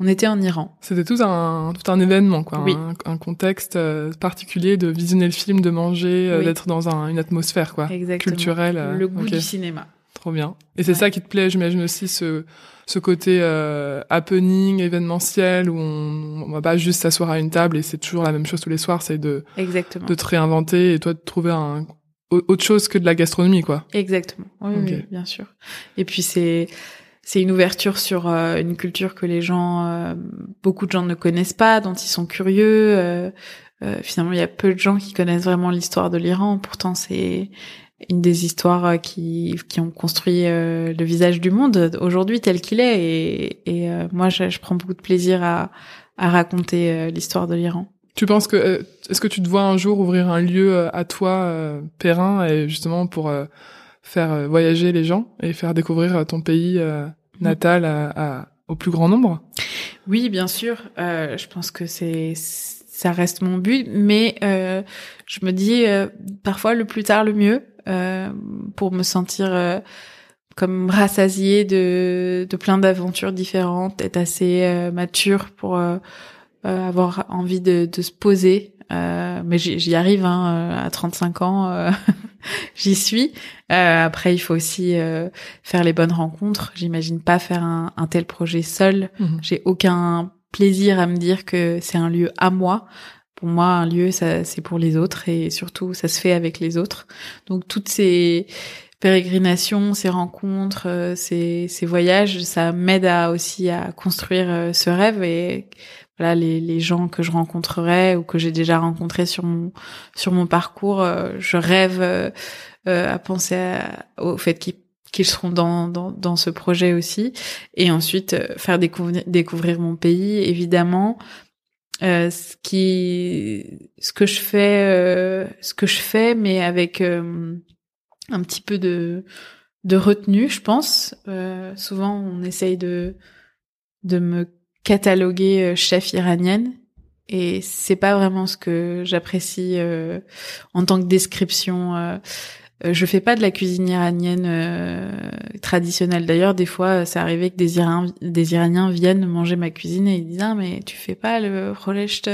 on était en Iran. C'était tout un tout un événement, quoi, Oui. un, un contexte euh, particulier de visionner le film, de manger, euh, Oui. d'être dans un, une atmosphère, quoi, Exactement. culturelle. euh, Le goût du cinéma. Trop bien. Et c'est Ouais. ça qui te plaît, j'imagine aussi ce ce côté euh, happening, événementiel où on, on va pas juste s'asseoir à une table et c'est toujours la même chose tous les soirs, c'est de Exactement. de te réinventer et toi de trouver un au- autre chose que de la gastronomie, quoi. Exactement. Oui, bien sûr. Et puis c'est c'est une ouverture sur euh, une culture que les gens, euh, beaucoup de gens ne connaissent pas, dont ils sont curieux. euh, euh, finalement, il y a peu de gens qui connaissent vraiment l'histoire de l'Iran. Pourtant, c'est une des histoires euh, qui qui ont construit euh, le visage du monde aujourd'hui tel qu'il est. Et, et euh, moi, je, je prends beaucoup de plaisir à à raconter euh, l'histoire de l'Iran. Tu penses que est-ce que tu te vois un jour ouvrir un lieu à toi euh, Perrin et justement pour euh, faire voyager les gens et faire découvrir ton pays euh, natal à, à- au plus grand nombre? Oui, bien sûr. Euh, je pense que c'est ça reste mon but, mais euh, je me dis euh, parfois le plus tard le mieux pour me sentir euh, comme rassasié de, de plein d'aventures différentes, être assez euh, mature pour euh, euh, avoir envie de, de se poser. mais j'y arrive hein, à 35 ans, j'y suis. après, il faut aussi faire les bonnes rencontres. J'imagine pas faire un, un, tel projet seul. Mhm. J'ai aucun plaisir à me dire que c'est un lieu à moi. Pour moi, un lieu, ça, c'est pour les autres et surtout, ça se fait avec les autres. Donc, toutes ces pérégrinations, ces rencontres, euh, ces, voyages, ça m'aide à aussi à construire euh, ce rêve et voilà les, gens que je rencontrerai ou que j'ai déjà rencontrés sur mon sur mon parcours, euh, je rêve à penser au fait qu'ils seront dans, dans, dans ce projet aussi et ensuite faire découvrir mon pays évidemment euh, ce qui ce que je fais ce que je fais mais avec un petit peu de de retenue, je pense. Euh, souvent, on essaye de de me cataloguer euh, chef iranienne et c'est pas vraiment ce que j'apprécie euh, en tant que description. Euh, je fais pas de la cuisine iranienne euh, traditionnelle. D'ailleurs, des fois, c'est arrivé que des, Iraniens, des Iraniens viennent manger ma cuisine et ils disent ah mais tu fais pas le rolecht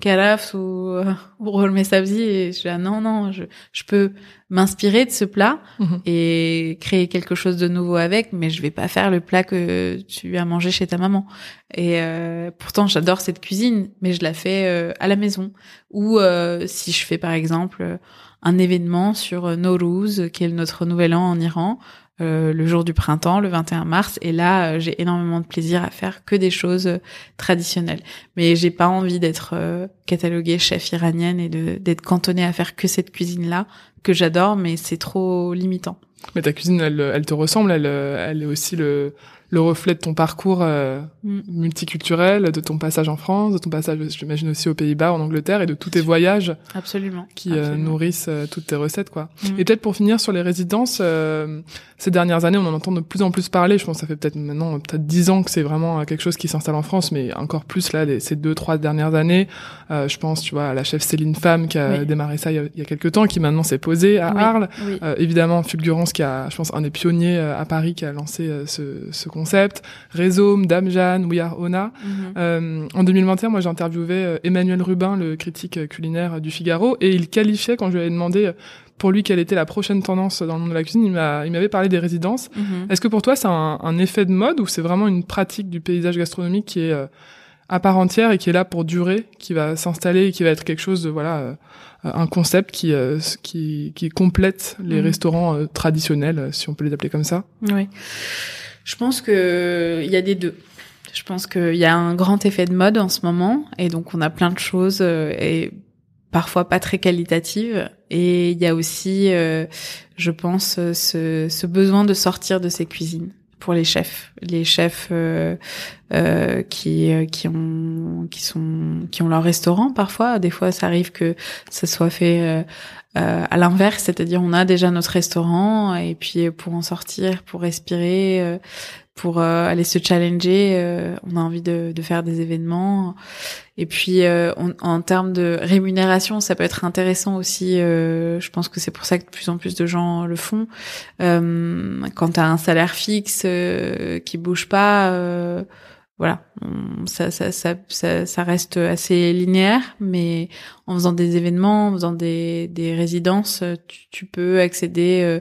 karaf ou euh, ou sabzi et je dis ah, non non je, je peux m'inspirer de ce plat mhm. et créer quelque chose de nouveau avec, mais je vais pas faire le plat que tu as mangé chez ta maman. Et pourtant, j'adore cette cuisine, mais je la fais à la maison. Ou si je fais par exemple un événement sur euh, Nowruz, qui est notre nouvel an en Iran, euh, le jour du printemps, le 21 mars. Et là, euh, j'ai énormément de plaisir à faire que des choses traditionnelles. Mais j'ai pas envie d'être cataloguée chef iranienne et d'être cantonnée à faire que cette cuisine-là que j'adore, mais c'est trop limitant. Mais ta cuisine, elle, elle te ressemble, elle, elle est aussi le, le reflet de ton parcours euh, mm. multiculturel, de ton passage en France, de ton passage, j'imagine aussi aux Pays-Bas, en Angleterre, et de tous tes voyages, absolument, qui euh, nourrissent euh, toutes tes recettes, quoi. Mm. Et peut-être pour finir sur les résidences, ces dernières années, on en entend de plus en plus parler. Je pense que ça fait peut-être maintenant peut-être dix ans que c'est vraiment quelque chose qui s'installe en France, mais encore plus là, ces deux trois dernières années. je pense, tu vois, à la chef Céline Femme qui a démarré ça il y a, il y a quelques temps, qui maintenant s'est posée à Arles. évidemment, Fulgurance qui a, je pense, un des pionniers à Paris qui a lancé ce, ce concept, Rhizome, Dame Jeanne, We Are Ona. Mhm. Euh, en 2021, moi j'ai interviewé euh, Emmanuel Rubin, le critique culinaire du Figaro, et il qualifiait, quand je lui avais demandé euh, pour lui quelle était la prochaine tendance dans le monde de la cuisine, il m'avait parlé des résidences. Mhm. Est-ce que pour toi c'est un, effet de mode ou c'est vraiment une pratique du paysage gastronomique qui est à part entière et qui est là pour durer, qui va s'installer et qui va être quelque chose de voilà un concept qui qui, qui complète les mhm. restaurants traditionnels si on peut les appeler comme ça? Oui. Je pense que il y a des deux. Je pense qu'il y a un grand effet de mode en ce moment, et donc on a plein de choses euh, et parfois pas très qualitatives. Et il y a aussi, euh, je pense, ce, ce, besoin de sortir de ces cuisines pour les chefs, les chefs euh, euh, qui qui ont qui sont qui ont leur restaurant parfois. Des fois, ça arrive que ça soit fait euh, à l'inverse, c'est-à-dire on a déjà notre restaurant et puis pour en sortir, pour respirer, euh, pour euh, aller se challenger, on a envie de, de, faire des événements. Et puis en termes de rémunération, ça peut être intéressant aussi. je pense que c'est pour ça que de plus en plus de gens le font. quand tu as un salaire fixe qui bouge pas voilà, ça, ça, ça, ça, reste assez linéaire, mais en faisant des événements, en faisant des, des résidences, tu, peux accéder euh,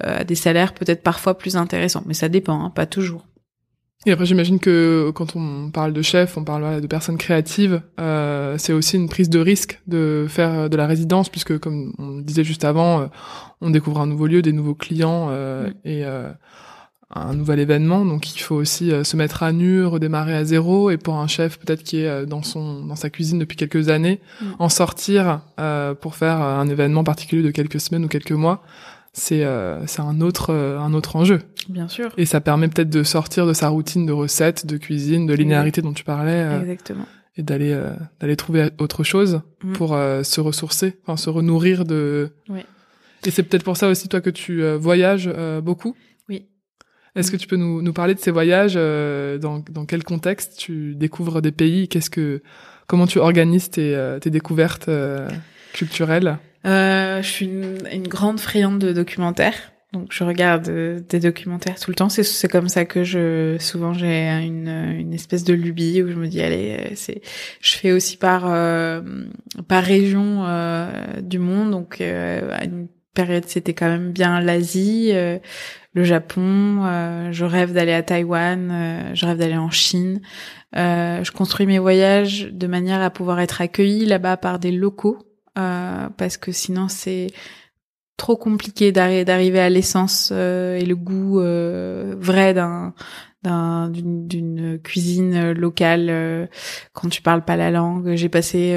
à des salaires peut-être parfois plus intéressants, mais ça dépend, hein, pas toujours. Et après, j'imagine que quand on parle de chef, on parle de personnes créatives. Euh, c'est aussi une prise de risque de faire de la résidence, puisque comme on disait juste avant, euh, on découvre un nouveau lieu, des nouveaux clients, euh, et un nouvel événement, donc il faut aussi euh, se mettre à nu, redémarrer à zéro, et pour un chef peut-être qui est euh, dans son dans sa cuisine depuis quelques années, mm. en sortir euh, pour faire un événement particulier de quelques semaines ou quelques mois, c'est c'est un autre un autre enjeu. Bien sûr. Et ça permet peut-être de sortir de sa routine de recettes, de cuisine, de linéarité dont tu parlais. Exactement. Et d'aller d'aller trouver autre chose mm. pour se ressourcer, enfin se renourrir de. Oui. Et c'est peut-être pour ça aussi toi que tu voyages beaucoup? Est-ce que tu peux nous, nous parler de ces voyages euh, dans, dans quel contexte tu découvres des pays? Qu'est-ce que comment tu organises tes, euh, tes découvertes euh, culturelles? Je suis une, une, grande friande de documentaires. Donc je regarde euh, des documentaires tout le temps. C'est comme ça que je souvent j'ai une une espèce de lubie où je me dis allez euh, c'est je fais aussi par euh, par région du monde. Donc à une période c'était quand même bien l'Asie, le Japon. je rêve d'aller à Taïwan. je rêve d'aller en Chine. je construis mes voyages de manière à pouvoir être accueilli là-bas par des locaux parce que sinon c'est trop compliqué d'arriver à l'essence euh, et le goût euh, vrai d'un d'une cuisine locale euh, quand tu parles pas la langue. J'ai passé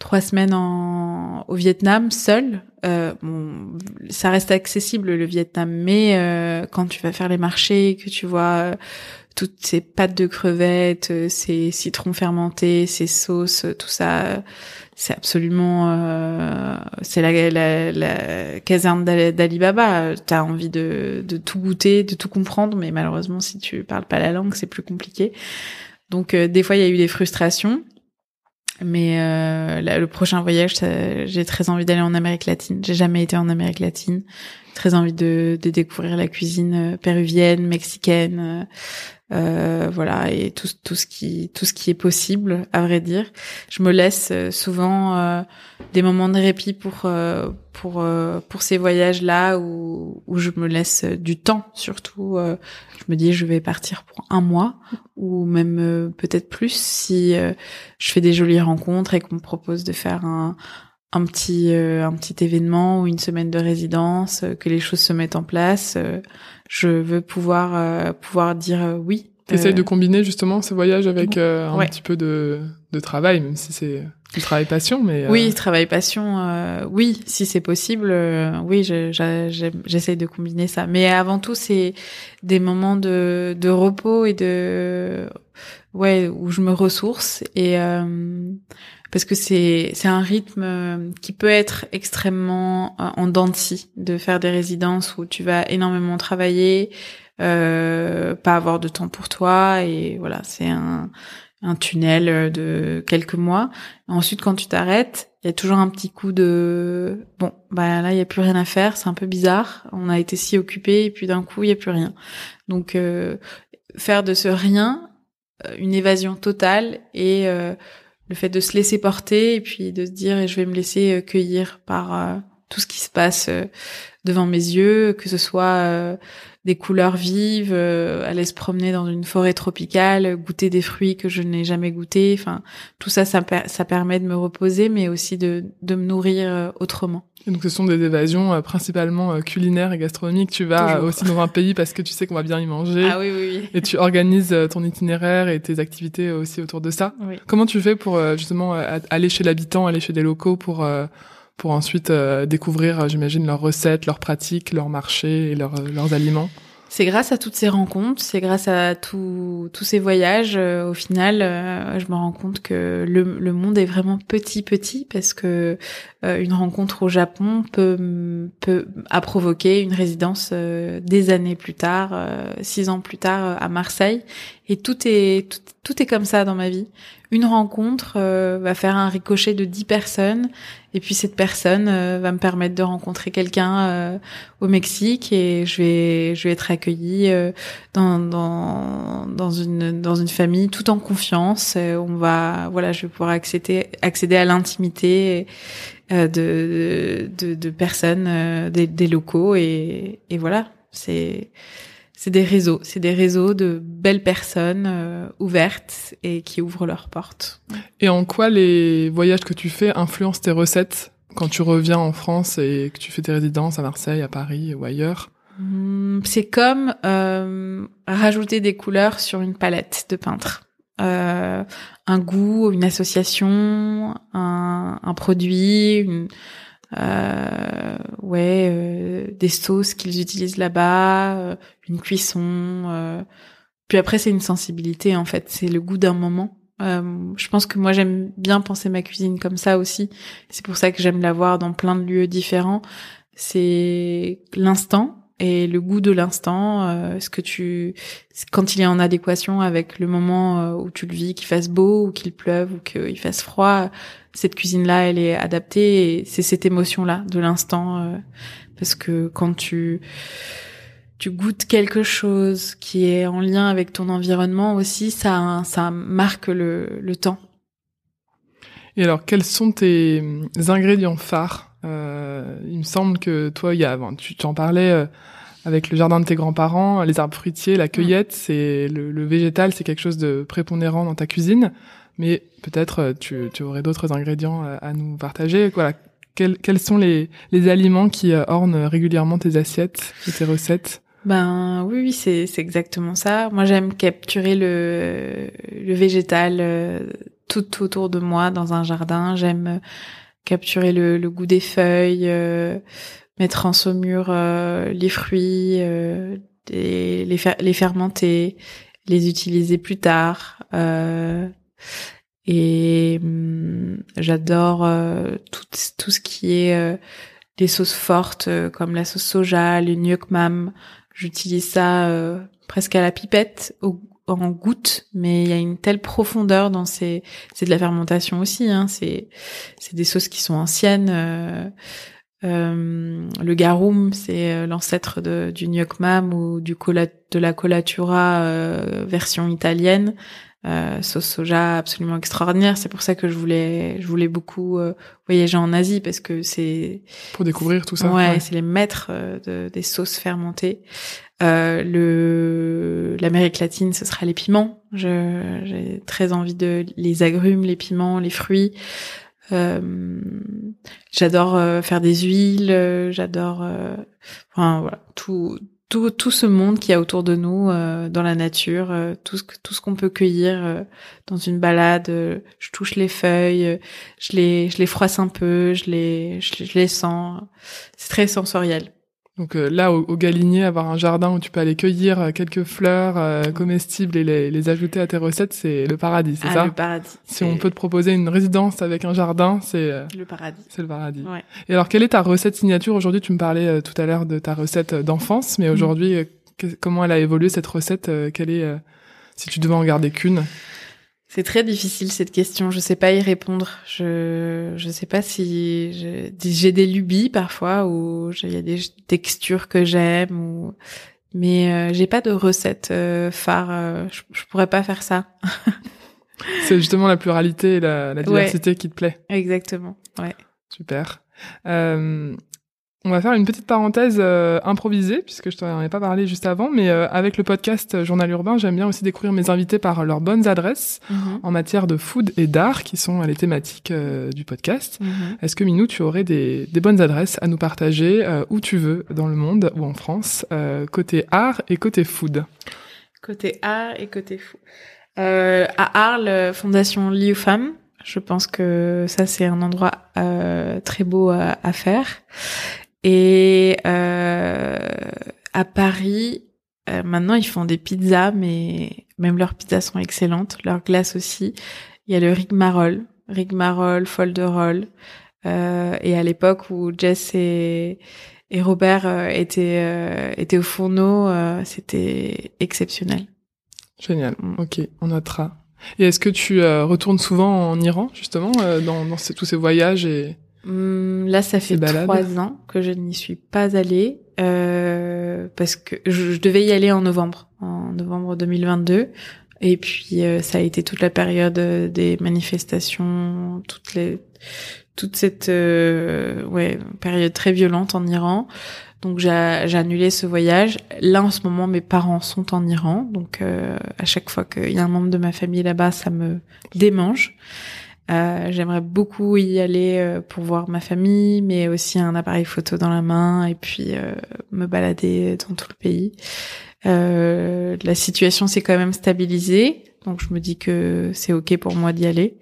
trois semaines en, au Vietnam seul. bon, ça reste accessible le Vietnam, mais quand tu vas faire les marchés, que tu vois toutes ces pâtes de crevettes, ces citrons fermentés, ces sauces, tout ça, c'est absolument euh, c'est la, la, la, caserne d'Alibaba t'as envie de, de tout goûter de tout comprendre mais malheureusement si tu parles pas la langue c'est plus compliqué. Donc euh, des fois il y a eu des frustrations. Mais euh, le prochain voyage j'ai très envie d'aller en Amérique latine. J'ai jamais été en Amérique latine. Très envie de, de découvrir la cuisine euh, péruvienne mexicaine euh, voilà et tout tout ce qui tout ce qui est possible à vrai dire. Je me laisse euh, souvent euh, des moments de répit pour euh, pour pour ces voyages là où où je me laisse du temps surtout je me dis je vais partir pour un mois ou même peut-être plus si je fais des jolies rencontres et qu'on me propose de faire un un petit un petit événement ou une semaine de résidence que les choses se mettent en place je veux pouvoir euh, pouvoir dire euh, oui. T'essayes de combiner justement ce voyage avec euh, un petit peu de, de travail, même si c'est du travail passion, mais oui, travail passion, oui, si c'est possible, oui, j'essaye de combiner ça. Mais avant tout, c'est des moments de, de repos et de ouais où je me ressource et parce que c'est c'est un rythme euh, qui peut être extrêmement euh, en dents de faire des résidences où tu vas énormément travailler, euh, pas avoir de temps pour toi et voilà c'est un un tunnel de quelques mois. Ensuite, quand tu t'arrêtes, il y a toujours un petit coup de bon, bah là il y a plus rien à faire, c'est un peu bizarre. On a été si occupé et puis d'un coup il y a plus rien. Donc euh, faire de ce rien une évasion totale et le fait de se laisser porter et puis de se dire et je vais me laisser euh, cueillir par euh, tout ce qui se passe euh, devant mes yeux, que ce soit des couleurs vives, aller se promener dans une forêt tropicale, goûter des fruits que je n'ai jamais goûtés. Enfin, tout ça, ça, ça, permet de me reposer, mais aussi de, de me nourrir autrement. Et donc, ce sont des évasions principalement culinaires et gastronomiques. Tu vas aussi dans un pays parce que tu sais qu'on va bien y manger. Ah oui, oui, oui. Et tu organises ton itinéraire et tes activités aussi autour de ça. Oui. Comment tu fais pour justement aller chez l'habitant, aller chez des locaux pour pour ensuite euh, découvrir, euh, j'imagine, leurs recettes, leurs pratiques, leurs marchés et leurs, euh, leurs aliments. C'est grâce à toutes ces rencontres, c'est grâce à tous ces voyages. au final, je me rends compte que le, le, monde est vraiment petit, petit, parce que une rencontre au Japon peut, peut a provoqué une résidence des années plus tard, six ans plus tard à Marseille. Et tout est tout est comme ça dans ma vie une rencontre euh, va faire un ricochet de dix personnes. Et puis cette personne euh, va me permettre de rencontrer quelqu'un euh, au Mexique. Et je vais je vais être accueillie dans, dans dans une dans une famille tout en confiance. On va voilà je vais pouvoir accéder accéder à l'intimité de, de, de personnes des, des locaux. Et et voilà c'est c'est des réseaux, c'est des réseaux de belles personnes euh, ouvertes et qui ouvrent leurs portes. Et en quoi les voyages que tu fais influencent tes recettes quand tu reviens en France et que tu fais tes résidences à Marseille, à Paris ou ailleurs? Hmm, C'est comme euh, rajouter des couleurs sur une palette de peintre. Euh, un goût, une association, un, un produit, une, euh, ouais, euh, des sauces qu'ils utilisent là-bas, euh, une cuisson. Euh. Puis après, c'est une sensibilité en fait, c'est le goût d'un moment. je pense que moi j'aime bien penser ma cuisine comme ça aussi. C'est pour ça que j'aime la voir dans plein de lieux différents. C'est l'instant et le goût de l'instant, euh, ce que tu, quand il est en adéquation avec le moment euh, où tu le vis, qu'il fasse beau ou qu'il pleuve ou qu'il fasse froid, cette cuisine-là, elle est adaptée et c'est cette émotion-là de l'instant, euh, parce que quand tu tu goûtes quelque chose qui est en lien avec ton environnement aussi, ça ça marque le, le temps. Et alors, quels sont tes ingrédients phares? Euh, Il me semble que toi, il y a, tu t'en parlais euh, avec le jardin de tes grands-parents, les arbres fruitiers, la cueillette, c'est le, le, végétal, c'est quelque chose de prépondérant dans ta cuisine. Mais peut-être euh, tu, tu aurais d'autres ingrédients à, à, nous partager. Voilà, quels, quels sont les, les aliments qui euh, ornent régulièrement tes assiettes et tes recettes? Ben oui, oui, c'est exactement ça. Moi, j'aime capturer le le végétal tout autour de moi dans un jardin. J'aime euh, capturer le, le, goût des feuilles, euh, mettre en saumure euh, les fruits, euh, les, les, fermenter, les utiliser plus tard. Et hum, j'adore tout, tout ce qui est les sauces fortes comme la sauce soja, le nuoc mam. J'utilise ça presque à la pipette en gouttes, mais il y a une telle profondeur dans ces. C'est de la fermentation aussi. Hein, c'est c'est des sauces qui sont anciennes. Euh, euh, le garum, c'est euh, l'ancêtre du gnocchi ou du cola, de la colatura euh, version italienne. Euh, sauce soja absolument extraordinaire. C'est pour ça que je voulais, je voulais beaucoup voyager en Asie parce que c'est pour découvrir tout ça. Ouais, c'est les maîtres de, des sauces fermentées. Euh, le l'Amérique latine, ce sera les piments. J'ai très envie de les agrumes, les piments, les fruits. Euh, j'adore euh, faire des huiles. Euh, j'adore, enfin voilà, tout tout tout ce monde qui a autour de nous dans la nature, tout ce tout ce qu'on peut cueillir dans une balade. je touche les feuilles, je les je les froisse un peu, je les je les sens. C'est très sensoriel. Donc euh, là, au, au, Galinier, avoir un jardin où tu peux aller cueillir euh, quelques fleurs euh, comestibles et les, les, ajouter à tes recettes, c'est le paradis, c'est ah, ça le paradis. Si on peut te proposer une résidence avec un jardin, c'est le paradis. C'est le paradis. Ouais. Et alors, quelle est ta recette signature? Aujourd'hui Tu me parlais tout à l'heure de ta recette d'enfance, mais mm. aujourd'hui, comment elle a évolué cette recette? Quelle est, si tu devais en garder qu'une? C'est très difficile cette question. Je sais pas y répondre. Je je sais pas si j'ai des lubies parfois ou il y a des textures que j'aime ou mais euh, j'ai pas de recette euh, phare. Euh, je, je, pourrais pas faire ça. C'est justement la pluralité et la, la diversité qui te plaît. Exactement. Ouais. Super. Euh, on va faire une petite parenthèse euh, improvisée, puisque je t'en ai pas parlé juste avant, mais euh, avec le podcast Journal Urbain, j'aime bien aussi découvrir mes invités par leurs bonnes adresses mhm. en matière de food et d'art, qui sont les thématiques euh, du podcast. Mhm. Est-ce que Minou, tu aurais des, des, bonnes adresses à nous partager où tu veux, dans le monde ou en France, côté art et côté food? Côté art et côté food. à Arles, Fondation Liu Femmes. Je pense que ça, c'est un endroit très beau à, à faire. Et euh, à Paris, euh, maintenant ils font des pizzas, mais même leurs pizzas sont excellentes, leurs glaces aussi. Il y a le rigmarole, rigmarole, folderole. Euh, et à l'époque où Jess et, et Robert euh, étaient, euh, étaient au fourneau, euh, c'était exceptionnel. Génial. Mm. Ok, on notera. Et est-ce que tu retournes souvent en Iran, justement, dans, dans tous ces voyages et Hum, là, ça fait trois ans que je n'y suis pas allée euh, parce que je, devais y aller en novembre, en novembre 2022. Et puis euh, ça a été toute la période euh, des manifestations, toutes les, toute cette euh, ouais période très violente en Iran. Donc j'ai annulé ce voyage. Là en ce moment, mes parents sont en Iran, donc à chaque fois qu'il y a un membre de ma famille là-bas, ça me démange. Euh, J'aimerais beaucoup y aller euh, pour voir ma famille, mais aussi un appareil photo dans la main et puis euh, me balader dans tout le pays. Euh, la situation s'est quand même stabilisée, donc je me dis que c'est ok pour moi d'y aller.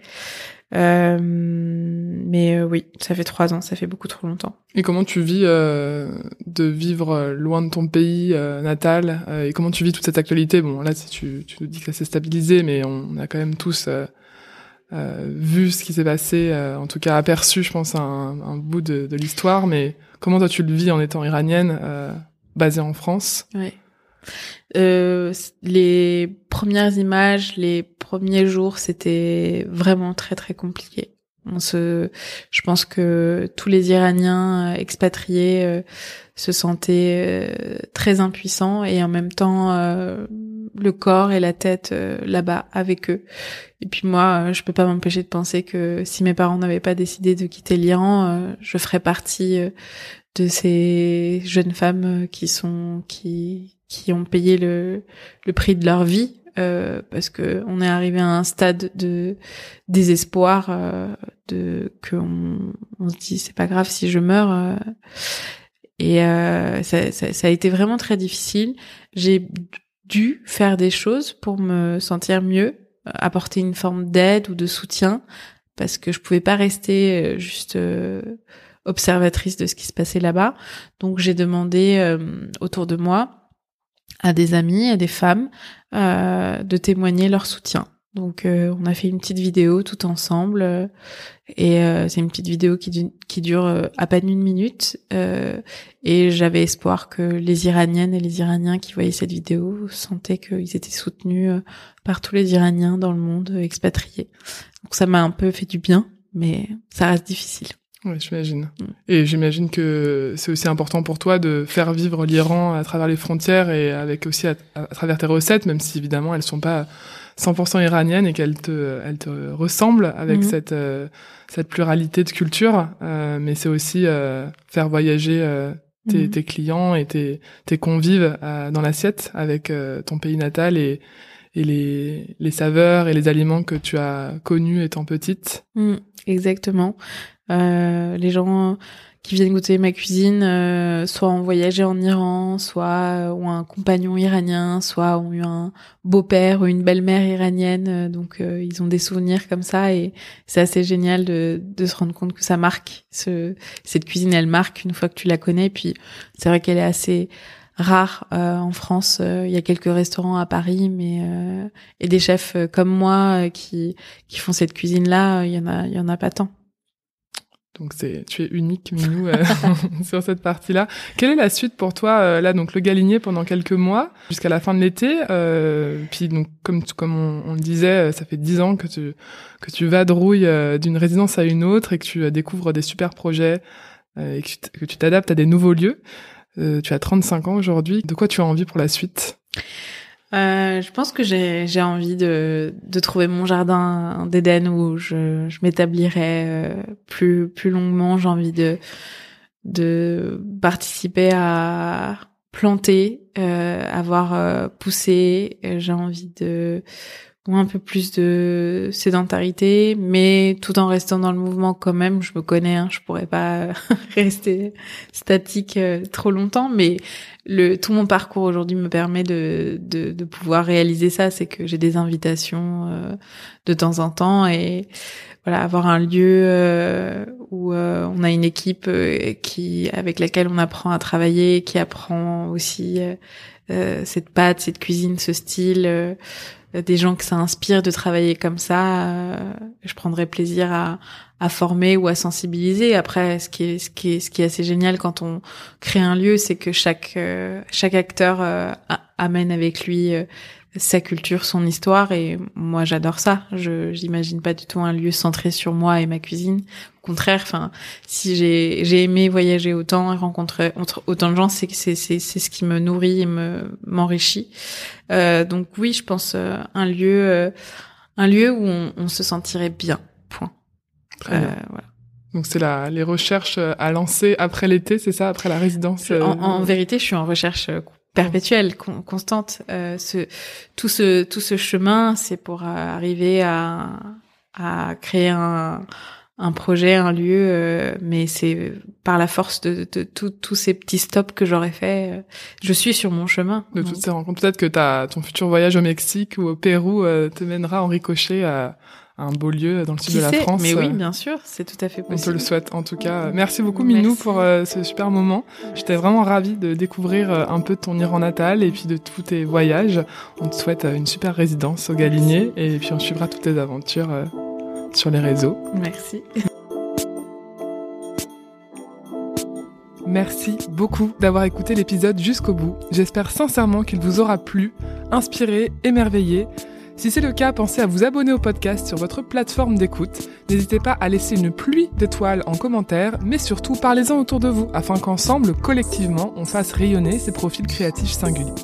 Euh, mais oui, ça fait trois ans, ça fait beaucoup trop longtemps. Et comment tu vis de vivre loin de ton pays natal Et comment tu vis toute cette actualité? Bon, là, tu, tu nous dis que ça s'est stabilisé, mais on a quand même tous euh, vu ce qui s'est passé, euh, en tout cas aperçu, je pense, un, un bout de, de l'histoire. Mais comment toi tu le vis en étant iranienne euh, basé en France? Euh, les premières images, les premiers jours, c'était vraiment très très compliqué. On se, je pense que tous les Iraniens euh, expatriés euh, se sentaient euh, très impuissants et en même temps le corps et la tête là-bas avec eux. Et puis moi, je peux pas m'empêcher de penser que si mes parents n'avaient pas décidé de quitter l'Iran, je ferais partie de ces jeunes femmes qui sont qui qui ont payé le le prix de leur vie euh, parce que on est arrivé à un stade de désespoir euh, de que on, se dit c'est pas grave si je meurs euh, et ça, ça, ça, a été vraiment très difficile. J'ai dû faire des choses pour me sentir mieux apporter une forme d'aide ou de soutien parce que je pouvais pas rester juste observatrice de ce qui se passait là-bas. Donc j'ai demandé autour de moi à des amis, à des femmes, euh, de témoigner leur soutien. Donc euh, on a fait une petite vidéo tout ensemble euh, et c'est une petite vidéo qui, qui dure à peine une minute et j'avais espoir que les Iraniennes et les Iraniens qui voyaient cette vidéo sentaient qu'ils étaient soutenus par tous les Iraniens dans le monde expatriés. Donc ça m'a un peu fait du bien, mais ça reste difficile. Oui, j'imagine. Mm. Et j'imagine que c'est aussi important pour toi de faire vivre l'Iran à travers les frontières et avec aussi à, travers tes recettes, même si évidemment elles sont pas 100% iraniennes et qu'elles te, elles te ressemblent avec mm. cette, euh, cette pluralité de culture. Euh, mais c'est aussi euh, faire voyager tes, mm. tes, clients et tes, tes convives dans l'assiette avec ton pays natal et, et les, les saveurs et les aliments que tu as connus étant petite. exactement. Euh, les gens qui viennent goûter ma cuisine, euh, soit ont voyagé en Iran, soit ont un compagnon iranien, soit ont eu un beau-père ou une belle-mère iranienne. Euh, donc ils ont des souvenirs comme ça et c'est assez génial de, de, se rendre compte que ça marque. Ce, cette cuisine, elle marque une fois que tu la connais. Puis c'est vrai qu'elle est assez rare en France. Il y a quelques restaurants à Paris, mais et des chefs comme moi qui qui font cette cuisine là, il y il y en a pas tant. Donc c'est, tu es unique, Minou, euh, sur cette partie-là. Quelle est la suite pour toi euh, là Donc le Galinier pendant quelques mois jusqu'à la fin de l'été. Euh, puis donc comme comme on, le disait, ça fait dix ans que tu que tu vadrouilles d'une résidence à une autre et que tu découvres des super projets et que tu t'adaptes à des nouveaux lieux. tu as 35 ans aujourd'hui. De quoi tu as envie pour la suite? Euh, je pense que j'ai envie de trouver mon jardin d'Éden où je je m'établirai euh, plus plus longuement. J'ai envie de de participer à planter, euh, avoir euh, poussé. J'ai envie de un peu plus de sédentarité, mais tout en restant dans le mouvement quand même. Je me connais, hein, je pourrais pas rester statique trop longtemps, mais le tout mon parcours aujourd'hui me permet de, pouvoir réaliser ça, c'est que j'ai des invitations euh, de temps en temps et voilà avoir un lieu euh, où euh, on a une équipe qui avec laquelle on apprend à travailler, qui apprend aussi cette pâte, cette cuisine, ce style, des gens que ça inspire de travailler comme ça. je prendrais plaisir à, à former ou à sensibiliser. Après, ce qui est ce qui est ce qui est assez génial quand on crée un lieu, c'est que chaque euh, chaque acteur euh, amène avec lui euh, sa culture, son histoire et moi j'adore ça. Je j'imagine pas du tout un lieu centré sur moi et ma cuisine. Au contraire, enfin si j'ai j'ai aimé voyager autant et rencontrer autant de gens, c'est c'est c'est c'est ce qui me nourrit et me m'enrichit. donc oui, je pense un lieu un lieu où on, on se sentirait bien. Point. Euh, voilà. Donc c'est la les recherches à lancer après l'été, c'est ça, après la résidence. En, en, euh, vérité, je suis en recherche euh, perpétuelle, constante. Euh, ce, tout ce tout ce chemin, c'est pour arriver à à créer un un projet, un lieu, mais c'est par la force de, de, tous ces petits stops que j'aurais fait. je suis sur mon chemin. De toutes ces rencontres, peut-être que ta, ton futur voyage au Mexique ou au Pérou te mènera en ricochet à, un beau lieu dans le sud de la France. Mais oui, bien sûr, c'est tout à fait possible. On te le souhaite en tout cas. Merci beaucoup Minou pour euh, ce super moment. J'étais vraiment ravie de découvrir euh, un peu ton Iran natal et puis de tous tes voyages. On te souhaite euh, une super résidence au Galinier et puis on suivra toutes tes aventures sur les réseaux. Merci. Merci beaucoup d'avoir écouté l'épisode jusqu'au bout. J'espère sincèrement qu'il vous aura plu, inspiré, émerveillé. Si c'est le cas, pensez à vous abonner au podcast sur votre plateforme d'écoute. N'hésitez pas à laisser une pluie d'étoiles en commentaire, mais surtout parlez-en autour de vous afin qu'ensemble, collectivement, on fasse rayonner ces profils créatifs singuliers.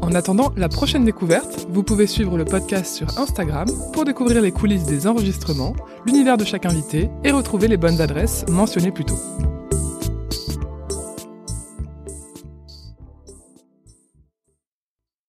En attendant la prochaine découverte, vous pouvez suivre le podcast sur Instagram pour découvrir les coulisses des enregistrements, l'univers de chaque invité et retrouver les bonnes adresses mentionnées plus tôt.